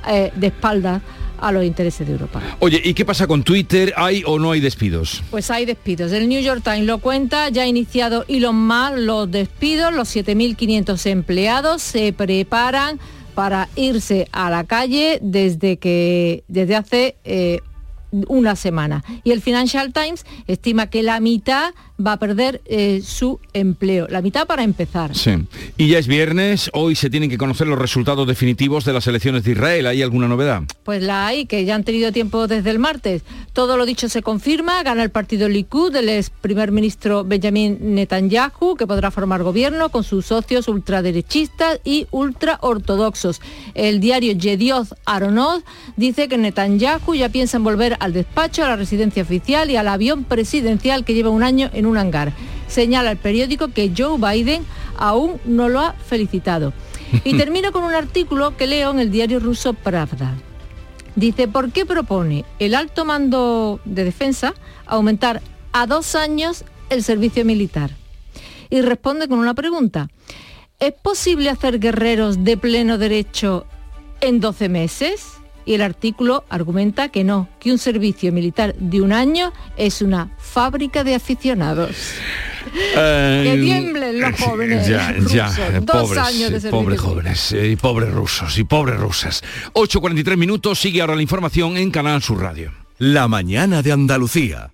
eh, de espaldas a los intereses de Europa.
Oye, ¿y qué pasa con Twitter? ¿Hay o no hay despidos?
Pues hay despidos. El New York Times lo cuenta, ya ha iniciado Elon Musk los despidos, los 7.500 empleados se preparan para irse a la calle desde que desde hace eh, una semana. Y el Financial Times estima que la mitad va a perder eh, su empleo. La mitad para empezar.
Sí. Y ya es viernes, hoy se tienen que conocer los resultados definitivos de las elecciones de Israel. ¿Hay alguna novedad?
Pues la hay, que ya han tenido tiempo desde el martes. Todo lo dicho se confirma, gana el partido Likud, el ex primer ministro Benjamin Netanyahu, que podrá formar gobierno con sus socios ultraderechistas y ultraortodoxos. El diario Yedioth Aronoth dice que Netanyahu ya piensa en volver al despacho, a la residencia oficial y al avión presidencial que lleva un año en un hangar. Señala el periódico que Joe Biden aún no lo ha felicitado. Y termino con un artículo que leo en el diario ruso Pravda. Dice, ¿por qué propone el alto mando de defensa aumentar a dos años el servicio militar? Y responde con una pregunta. ¿Es posible hacer guerreros de pleno derecho en 12 meses? Y el artículo argumenta que no, que un servicio militar de un año es una fábrica de aficionados.
Eh,
que tiemblen los jóvenes.
Ya, ya,
Dos
pobres,
años de
eh,
servicio
pobres jóvenes eh, y pobres rusos y pobres rusas. 8.43 minutos, sigue ahora la información en Canal Sur Radio.
La mañana de Andalucía.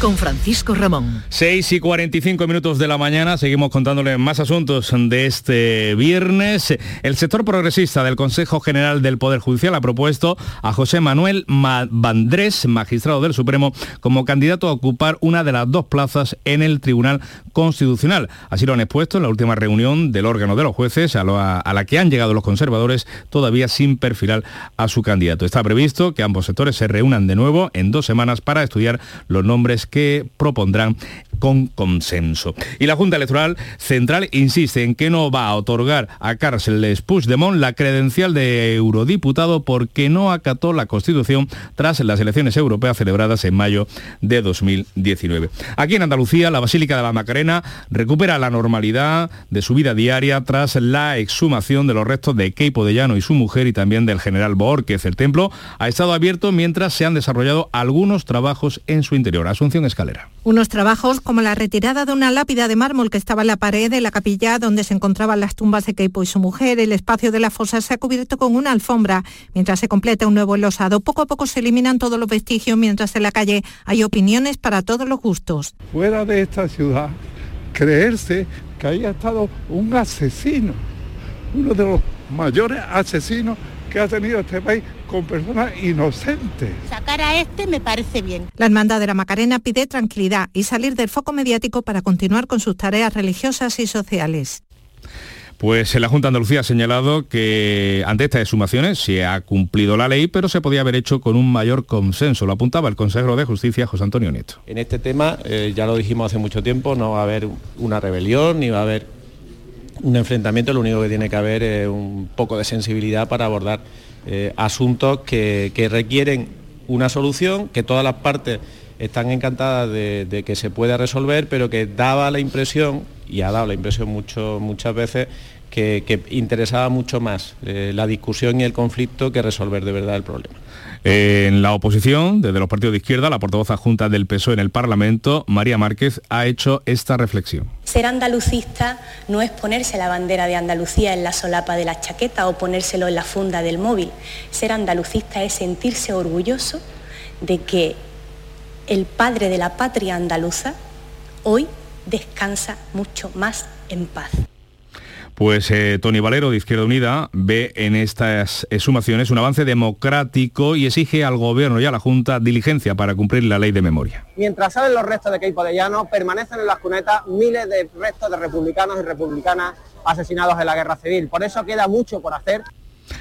con Francisco Ramón.
6 y 45 minutos de la mañana, seguimos contándole más asuntos de este viernes. El sector progresista del Consejo General del Poder Judicial ha propuesto a José Manuel Vandrés, magistrado del Supremo, como candidato a ocupar una de las dos plazas en el Tribunal Constitucional. Así lo han expuesto en la última reunión del órgano de los jueces, a, la que han llegado los conservadores, todavía sin perfilar a su candidato. Está previsto que ambos sectores se reúnan de nuevo en dos semanas para estudiar los nombres que propondrán con consenso. Y la Junta Electoral Central insiste en que no va a otorgar a Carles Puigdemont la credencial de eurodiputado porque no acató la Constitución tras las elecciones europeas celebradas en mayo de 2019. Aquí en Andalucía, la Basílica de la Macarena recupera la normalidad de su vida diaria tras la exhumación de los restos de Keipo de Llano y su mujer y también del general Borquez. El templo ha estado abierto mientras se han desarrollado algunos trabajos en su interior. Asunción Escalera.
Unos trabajos como la retirada de una lápida de mármol que estaba en la pared de la capilla donde se encontraban las tumbas de Keipo y su mujer. El espacio de la fosa se ha cubierto con una alfombra mientras se completa un nuevo enlosado. Poco a poco se eliminan todos los vestigios mientras en la calle hay opiniones para todos los gustos.
Fuera de esta ciudad, creerse que haya estado un asesino, uno de los mayores asesinos que ha tenido este país con personas inocentes.
Sacar a este me parece bien.
La Hermandad de la Macarena pide tranquilidad y salir del foco mediático para continuar con sus tareas religiosas y sociales.
Pues la Junta de Andalucía ha señalado que ante estas exhumaciones se ha cumplido la ley, pero se podía haber hecho con un mayor consenso. Lo apuntaba el consejero de Justicia, José Antonio Nieto.
En este tema, eh, ya lo dijimos hace mucho tiempo, no va a haber una rebelión ni va a haber un enfrentamiento, lo único que tiene que haber es un poco de sensibilidad para abordar eh, asuntos que, requieren una solución, que todas las partes están encantadas de, que se pueda resolver, pero que daba la impresión, y ha dado la impresión muchas veces, que, interesaba mucho más eh, la discusión y el conflicto que resolver de verdad el problema.
En la oposición, desde los partidos de izquierda, la portavoz adjunta del PSOE en el Parlamento, María Márquez, ha hecho esta reflexión.
Ser andalucista no es ponerse la bandera de Andalucía en la solapa de la chaqueta o ponérselo en la funda del móvil. Ser andalucista es sentirse orgulloso de que el padre de la patria andaluza hoy descansa mucho más en paz.
Pues eh, Tony Valero de Izquierda Unida ve en estas exhumaciones un avance democrático y exige al Gobierno y a la Junta diligencia para cumplir la ley de memoria.
Mientras salen los restos de Keipo de Llano, permanecen en las cunetas miles de restos de republicanos y republicanas asesinados en la guerra civil. Por eso queda mucho por hacer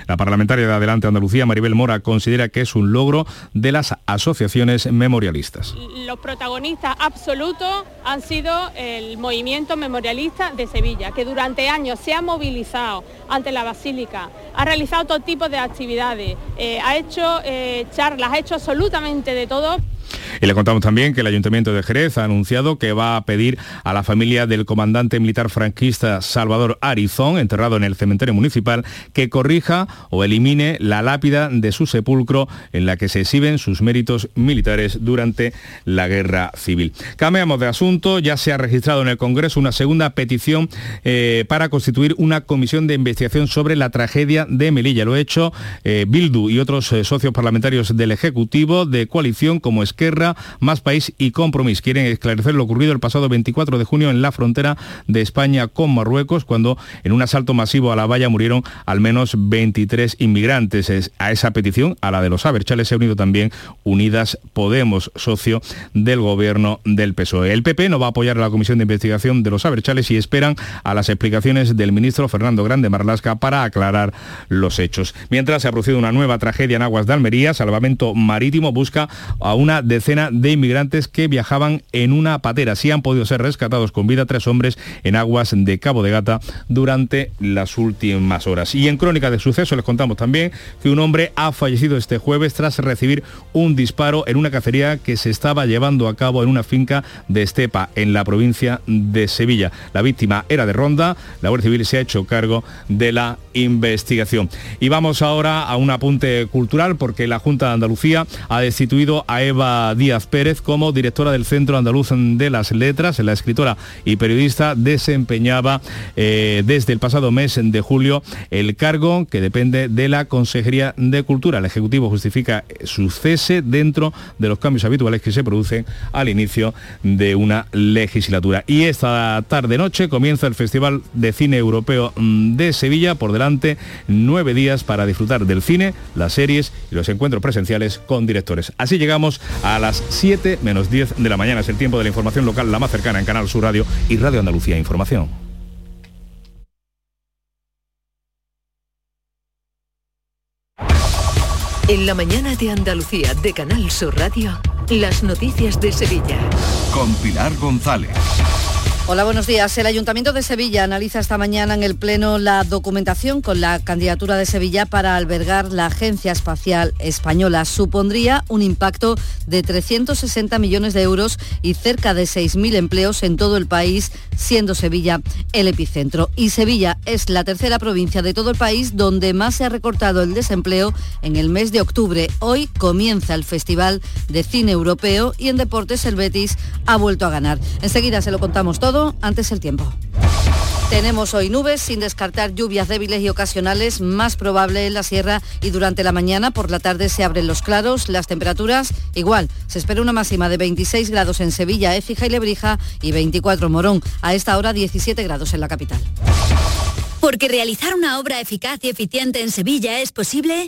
la parlamentaria de Adelante Andalucía, Maribel Mora, considera que es un logro de las asociaciones memorialistas.
Los protagonistas absolutos han sido el movimiento memorialista de Sevilla, que durante años se ha movilizado ante la Basílica, ha realizado todo tipo de actividades, eh, ha hecho eh, charlas, ha hecho absolutamente de todo.
Y le contamos también que el Ayuntamiento de Jerez ha anunciado que va a pedir a la familia del comandante militar franquista Salvador Arizón, enterrado en el cementerio municipal, que corrija o elimine la lápida de su sepulcro en la que se exhiben sus méritos militares durante la guerra civil. Cambiamos de asunto, ya se ha registrado en el Congreso una segunda petición eh, para constituir una comisión de investigación sobre la tragedia de Melilla. Lo ha hecho eh, Bildu y otros eh, socios parlamentarios del Ejecutivo de coalición como Esquerra Más País y Compromís. Quieren esclarecer lo ocurrido el pasado 24 de junio en la frontera de España con Marruecos, cuando en un asalto masivo a la valla murieron al menos 23 inmigrantes. A esa petición, a la de los Aberchales, se ha unido también Unidas Podemos, socio del gobierno del PSOE. El PP no va a apoyar a la comisión de investigación de los Aberchales y esperan a las explicaciones del ministro Fernando Grande Marlasca para aclarar los hechos. Mientras se ha producido una nueva tragedia en aguas de Almería, Salvamento Marítimo busca a una decena de inmigrantes que viajaban en una patera. Sí han podido ser rescatados con vida tres hombres en aguas de Cabo de Gata durante las últimas horas. Y en crónica de suceso les contamos también que un hombre ha fallecido este jueves tras recibir un disparo en una cacería que se estaba llevando a cabo en una finca de Estepa, en la provincia de Sevilla. La víctima era de Ronda, la Guardia Civil se ha hecho cargo de la investigación. Y vamos ahora a un apunte cultural porque la Junta de Andalucía ha destituido a Eva Díaz Pérez como directora del Centro Andaluz de las Letras. La escritora y periodista desempeñaba eh, desde el pasado mes de julio el cargo que depende de la Consejería de Cultura. El Ejecutivo justifica su cese dentro de los cambios habituales que se producen al inicio de una legislatura. Y esta tarde-noche comienza el Festival de Cine Europeo mm, de Sevilla por delante nueve días para disfrutar del cine, las series y los encuentros presenciales con directores. Así llegamos a las 7 menos 10 de la mañana. Es el tiempo de la información local, la más cercana en Canal Sur Radio y Radio Andalucía Información.
En la mañana de Andalucía de Canal Sur Radio, las noticias de Sevilla.
Con Pilar González.
Hola, buenos días. El Ayuntamiento de Sevilla analiza esta mañana en el Pleno la documentación con la candidatura de Sevilla para albergar la Agencia Espacial Española. Supondría un impacto de 360 millones de euros y cerca de 6.000 empleos en todo el país, siendo Sevilla el epicentro. Y Sevilla es la tercera provincia de todo el país donde más se ha recortado el desempleo en el mes de octubre. Hoy comienza el Festival de Cine Europeo y en Deportes el Betis ha vuelto a ganar. Enseguida se lo contamos todo antes el tiempo. Tenemos hoy nubes sin descartar lluvias débiles y ocasionales, más probable en la sierra y durante la mañana. Por la tarde se abren los claros, las temperaturas igual. Se espera una máxima de 26 grados en Sevilla, Écija y Lebrija y 24 en Morón. A esta hora 17 grados en la capital.
Porque realizar una obra eficaz y eficiente en Sevilla es posible.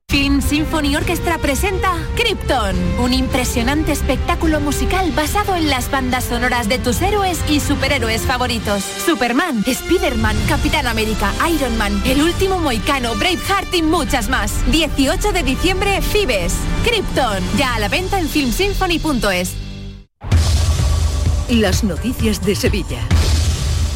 Film Symphony Orchestra presenta Krypton, un impresionante espectáculo musical basado en las bandas sonoras de tus héroes y superhéroes favoritos. Superman, Spider-Man, Capitán América, Iron Man, El Último Moicano, Braveheart y muchas más. 18 de diciembre, Fibes. Krypton, ya a la venta en filmsymphony.es.
Las noticias de Sevilla.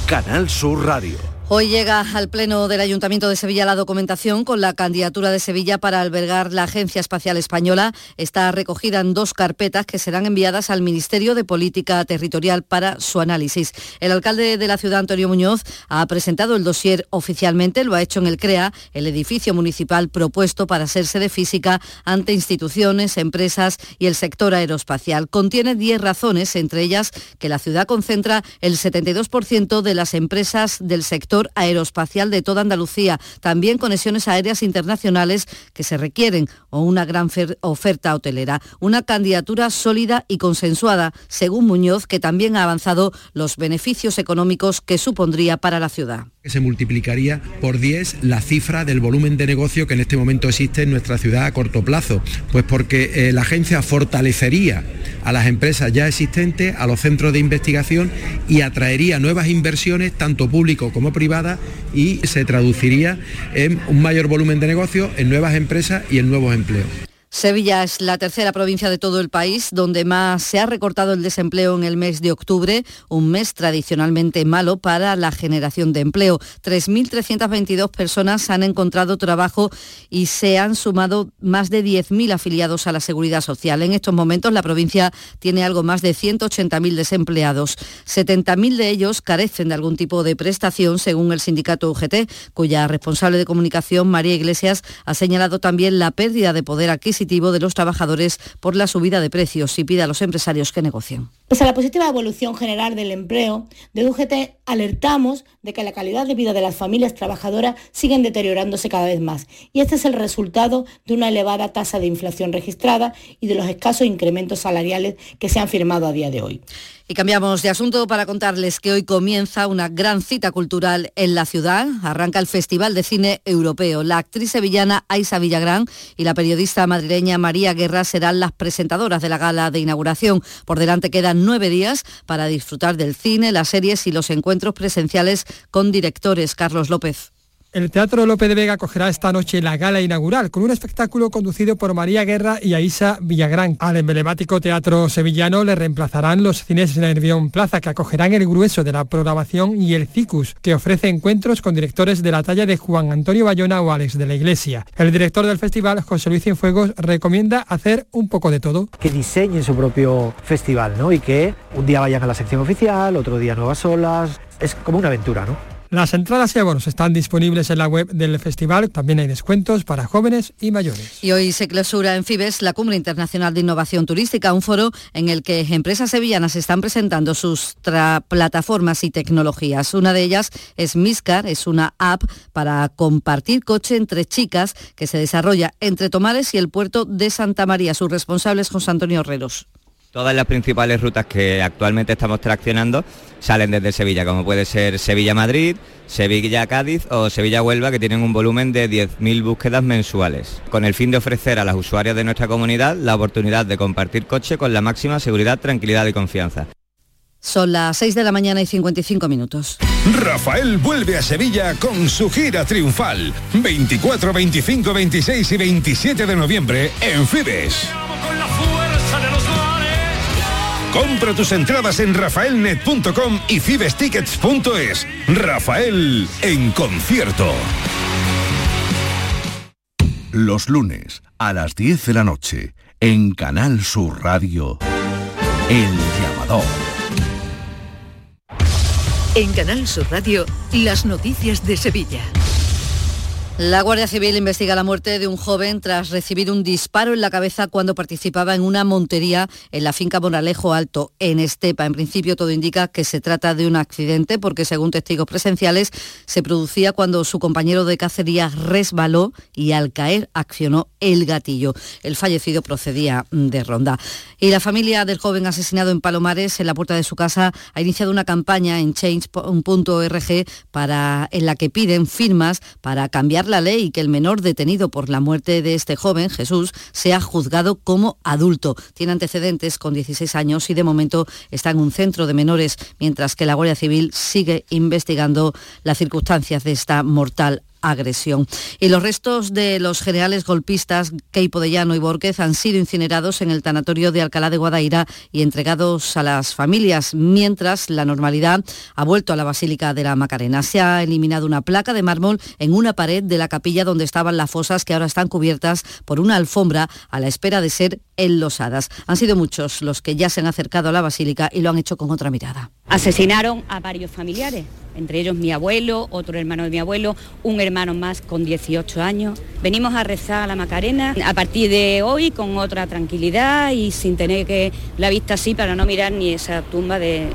Canal Sur Radio.
Hoy llega al Pleno del Ayuntamiento de Sevilla la documentación con la candidatura de Sevilla para albergar la Agencia Espacial Española. Está recogida en dos carpetas que serán enviadas al Ministerio de Política Territorial para su análisis. El alcalde de la ciudad, Antonio Muñoz, ha presentado el dossier oficialmente, lo ha hecho en el CREA, el edificio municipal propuesto para ser sede física ante instituciones, empresas y el sector aeroespacial. Contiene 10 razones, entre ellas que la ciudad concentra el 72% de las empresas del sector aeroespacial de toda Andalucía, también conexiones aéreas internacionales que se requieren o una gran oferta hotelera. Una candidatura sólida y consensuada, según Muñoz, que también ha avanzado los beneficios económicos que supondría para la ciudad
se multiplicaría por 10 la cifra del volumen de negocio que en este momento existe en nuestra ciudad a corto plazo, pues porque eh, la agencia fortalecería a las empresas ya existentes, a los centros de investigación y atraería nuevas inversiones, tanto público como y se traduciría en un mayor volumen de negocio, en nuevas empresas y en nuevos empleos.
Sevilla es la tercera provincia de todo el país donde más se ha recortado el desempleo en el mes de octubre, un mes tradicionalmente malo para la generación de empleo. 3.322 personas han encontrado trabajo y se han sumado más de 10.000 afiliados a la seguridad social. En estos momentos la provincia tiene algo más de 180.000 desempleados. 70.000 de ellos carecen de algún tipo de prestación, según el sindicato UGT, cuya responsable de comunicación, María Iglesias, ha señalado también la pérdida de poder adquisitivo de los trabajadores por la subida de precios y pide a los empresarios que negocien.
Pese a la positiva evolución general del empleo, de UGT alertamos de que la calidad de vida de las familias trabajadoras siguen deteriorándose cada vez más y este es el resultado de una elevada tasa de inflación registrada y de los escasos incrementos salariales que se han firmado a día de hoy.
Y cambiamos de asunto para contarles que hoy comienza una gran cita cultural en la ciudad. Arranca el Festival de Cine Europeo. La actriz sevillana Aisa Villagrán y la periodista madrileña María Guerra serán las presentadoras de la gala de inauguración. Por delante quedan nueve días para disfrutar del cine, las series y los encuentros presenciales con directores. Carlos López.
El Teatro López de Vega acogerá esta noche la gala inaugural con un espectáculo conducido por María Guerra y Aisa Villagrán. Al emblemático teatro sevillano le reemplazarán los cines Nervión Plaza que acogerán el grueso de la programación y el CICUS que ofrece encuentros con directores de la talla de Juan Antonio Bayona o Alex de la Iglesia. El director del festival, José Luis Cienfuegos, recomienda hacer un poco de todo.
Que diseñen su propio festival ¿no? y que un día vayan a la sección oficial, otro día nuevas olas. Es como una aventura, ¿no?
Las entradas y abonos están disponibles en la web del festival. También hay descuentos para jóvenes y mayores.
Y hoy se clausura en FIBES la Cumbre Internacional de Innovación Turística, un foro en el que empresas sevillanas están presentando sus plataformas y tecnologías. Una de ellas es Miscar, es una app para compartir coche entre chicas que se desarrolla entre Tomares y el puerto de Santa María. Sus responsables José Antonio Herreros.
Todas las principales rutas que actualmente estamos traccionando salen desde Sevilla, como puede ser Sevilla-Madrid, Sevilla-Cádiz o Sevilla-Huelva, que tienen un volumen de 10.000 búsquedas mensuales, con el fin de ofrecer a las usuarias de nuestra comunidad la oportunidad de compartir coche con la máxima seguridad, tranquilidad y confianza.
Son las 6 de la mañana y 55 minutos.
Rafael vuelve a Sevilla con su gira triunfal. 24, 25, 26 y 27 de noviembre en Fibes. Compra tus entradas en rafaelnet.com y fibestickets.es. Rafael en concierto.
Los lunes a las 10 de la noche en Canal Sur Radio. El llamador.
En Canal Sur Radio, las noticias de Sevilla.
La Guardia Civil investiga la muerte de un joven tras recibir un disparo en la cabeza cuando participaba en una montería en la finca Moralejo Alto, en Estepa. En principio todo indica que se trata de un accidente porque según testigos presenciales se producía cuando su compañero de cacería resbaló y al caer accionó el gatillo. El fallecido procedía de ronda. Y la familia del joven asesinado en Palomares, en la puerta de su casa, ha iniciado una campaña en change.org para en la que piden firmas para cambiar la ley que el menor detenido por la muerte de este joven, Jesús, sea juzgado como adulto. Tiene antecedentes con 16 años y de momento está en un centro de menores, mientras que la Guardia Civil sigue investigando las circunstancias de esta mortal agresión. Y los restos de los generales golpistas Keipo de Llano y Borquez han sido incinerados en el tanatorio de Alcalá de Guadaira y entregados a las familias, mientras la normalidad ha vuelto a la Basílica de la Macarena. Se ha eliminado una placa de mármol en una pared de la capilla donde estaban las fosas que ahora están cubiertas por una alfombra a la espera de ser enlosadas. Han sido muchos los que ya se han acercado a la Basílica y lo han hecho con otra mirada.
Asesinaron a varios familiares, entre ellos mi abuelo, otro hermano de mi abuelo, un hermano más con 18 años. Venimos a rezar a la Macarena a partir de hoy con otra tranquilidad y sin tener que la vista así para no mirar ni esa tumba de,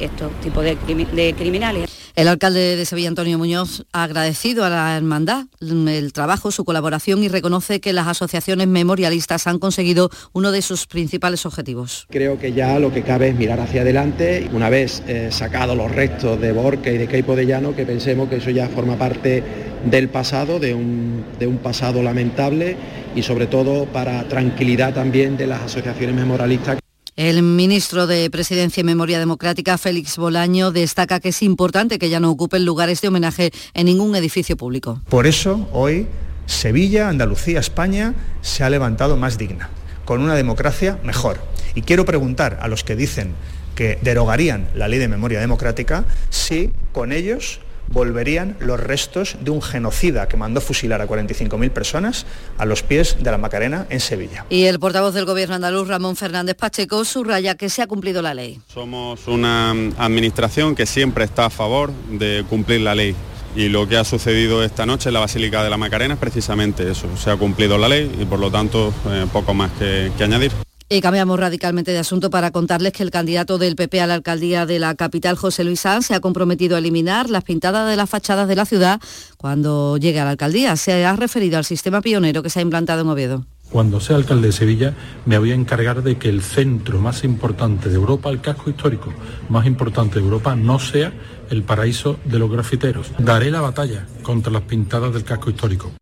estos tipos de, de criminales.
El alcalde de Sevilla, Antonio Muñoz, ha agradecido a la hermandad el trabajo, su colaboración y reconoce que las asociaciones memorialistas han conseguido uno de sus principales objetivos.
Creo que ya lo que cabe es mirar hacia adelante. Una vez eh, sacados los restos de Borca y de Keipo de Llano, que pensemos que eso ya forma parte del pasado, de un, de un pasado lamentable y sobre todo para tranquilidad también de las asociaciones memorialistas.
El ministro de Presidencia y Memoria Democrática, Félix Bolaño, destaca que es importante que ya no ocupen lugares de homenaje en ningún edificio público.
Por eso, hoy, Sevilla, Andalucía, España se ha levantado más digna, con una democracia mejor. Y quiero preguntar a los que dicen que derogarían la ley de memoria democrática si con ellos volverían los restos de un genocida que mandó fusilar a 45.000 personas a los pies de la Macarena en Sevilla.
Y el portavoz del Gobierno andaluz, Ramón Fernández Pacheco, subraya que se ha cumplido la ley.
Somos una administración que siempre está a favor de cumplir la ley
y lo que ha sucedido esta noche en la Basílica de la Macarena es precisamente eso, se ha cumplido la ley y por lo tanto eh, poco más que, que añadir.
Y cambiamos radicalmente de asunto para contarles que el candidato del PP a la alcaldía de la capital, José Luis Sanz, se ha comprometido a eliminar las pintadas de las fachadas de la ciudad cuando llegue a la alcaldía. Se ha referido al sistema pionero que se ha implantado en Oviedo.
Cuando sea alcalde de Sevilla, me voy a encargar de que el centro más importante de Europa, el casco histórico más importante de Europa, no sea el paraíso de los grafiteros. Daré la batalla contra las pintadas del casco histórico.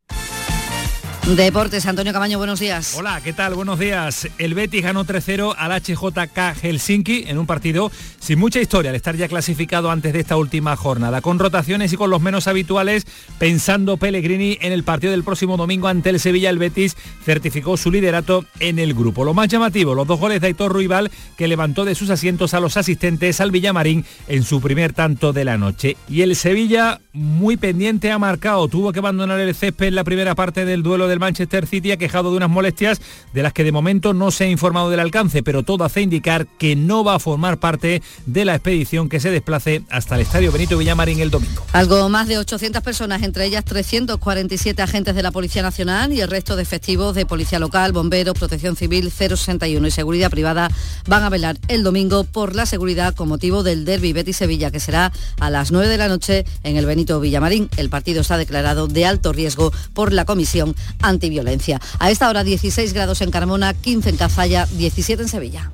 Deportes, Antonio Camaño, buenos días.
Hola, ¿qué tal? Buenos días. El Betis ganó 3-0 al HJK Helsinki en un partido sin mucha historia al estar ya clasificado antes de esta última jornada, con rotaciones y con los menos habituales, pensando Pellegrini en el partido del próximo domingo ante el Sevilla, el Betis certificó su liderato en el grupo. Lo más llamativo, los dos goles de Aitor Ruibal, que levantó de sus asientos a los asistentes al Villamarín en su primer tanto de la noche. Y el Sevilla, muy pendiente, ha marcado, tuvo que abandonar el césped en la primera parte del duelo Manchester City ha quejado de unas molestias de las que de momento no se ha informado del alcance, pero todo hace indicar que no va a formar parte de la expedición que se desplace hasta el Estadio Benito Villamarín el domingo.
Algo más de 800 personas, entre ellas 347 agentes de la Policía Nacional y el resto de efectivos de Policía Local, Bomberos, Protección Civil, 061 y Seguridad Privada van a velar el domingo por la seguridad con motivo del Derby Betis Sevilla, que será a las 9 de la noche en el Benito Villamarín. El partido está declarado de alto riesgo por la Comisión antiviolencia. A esta hora 16 grados en Carmona, 15 en Cazalla, 17 en Sevilla.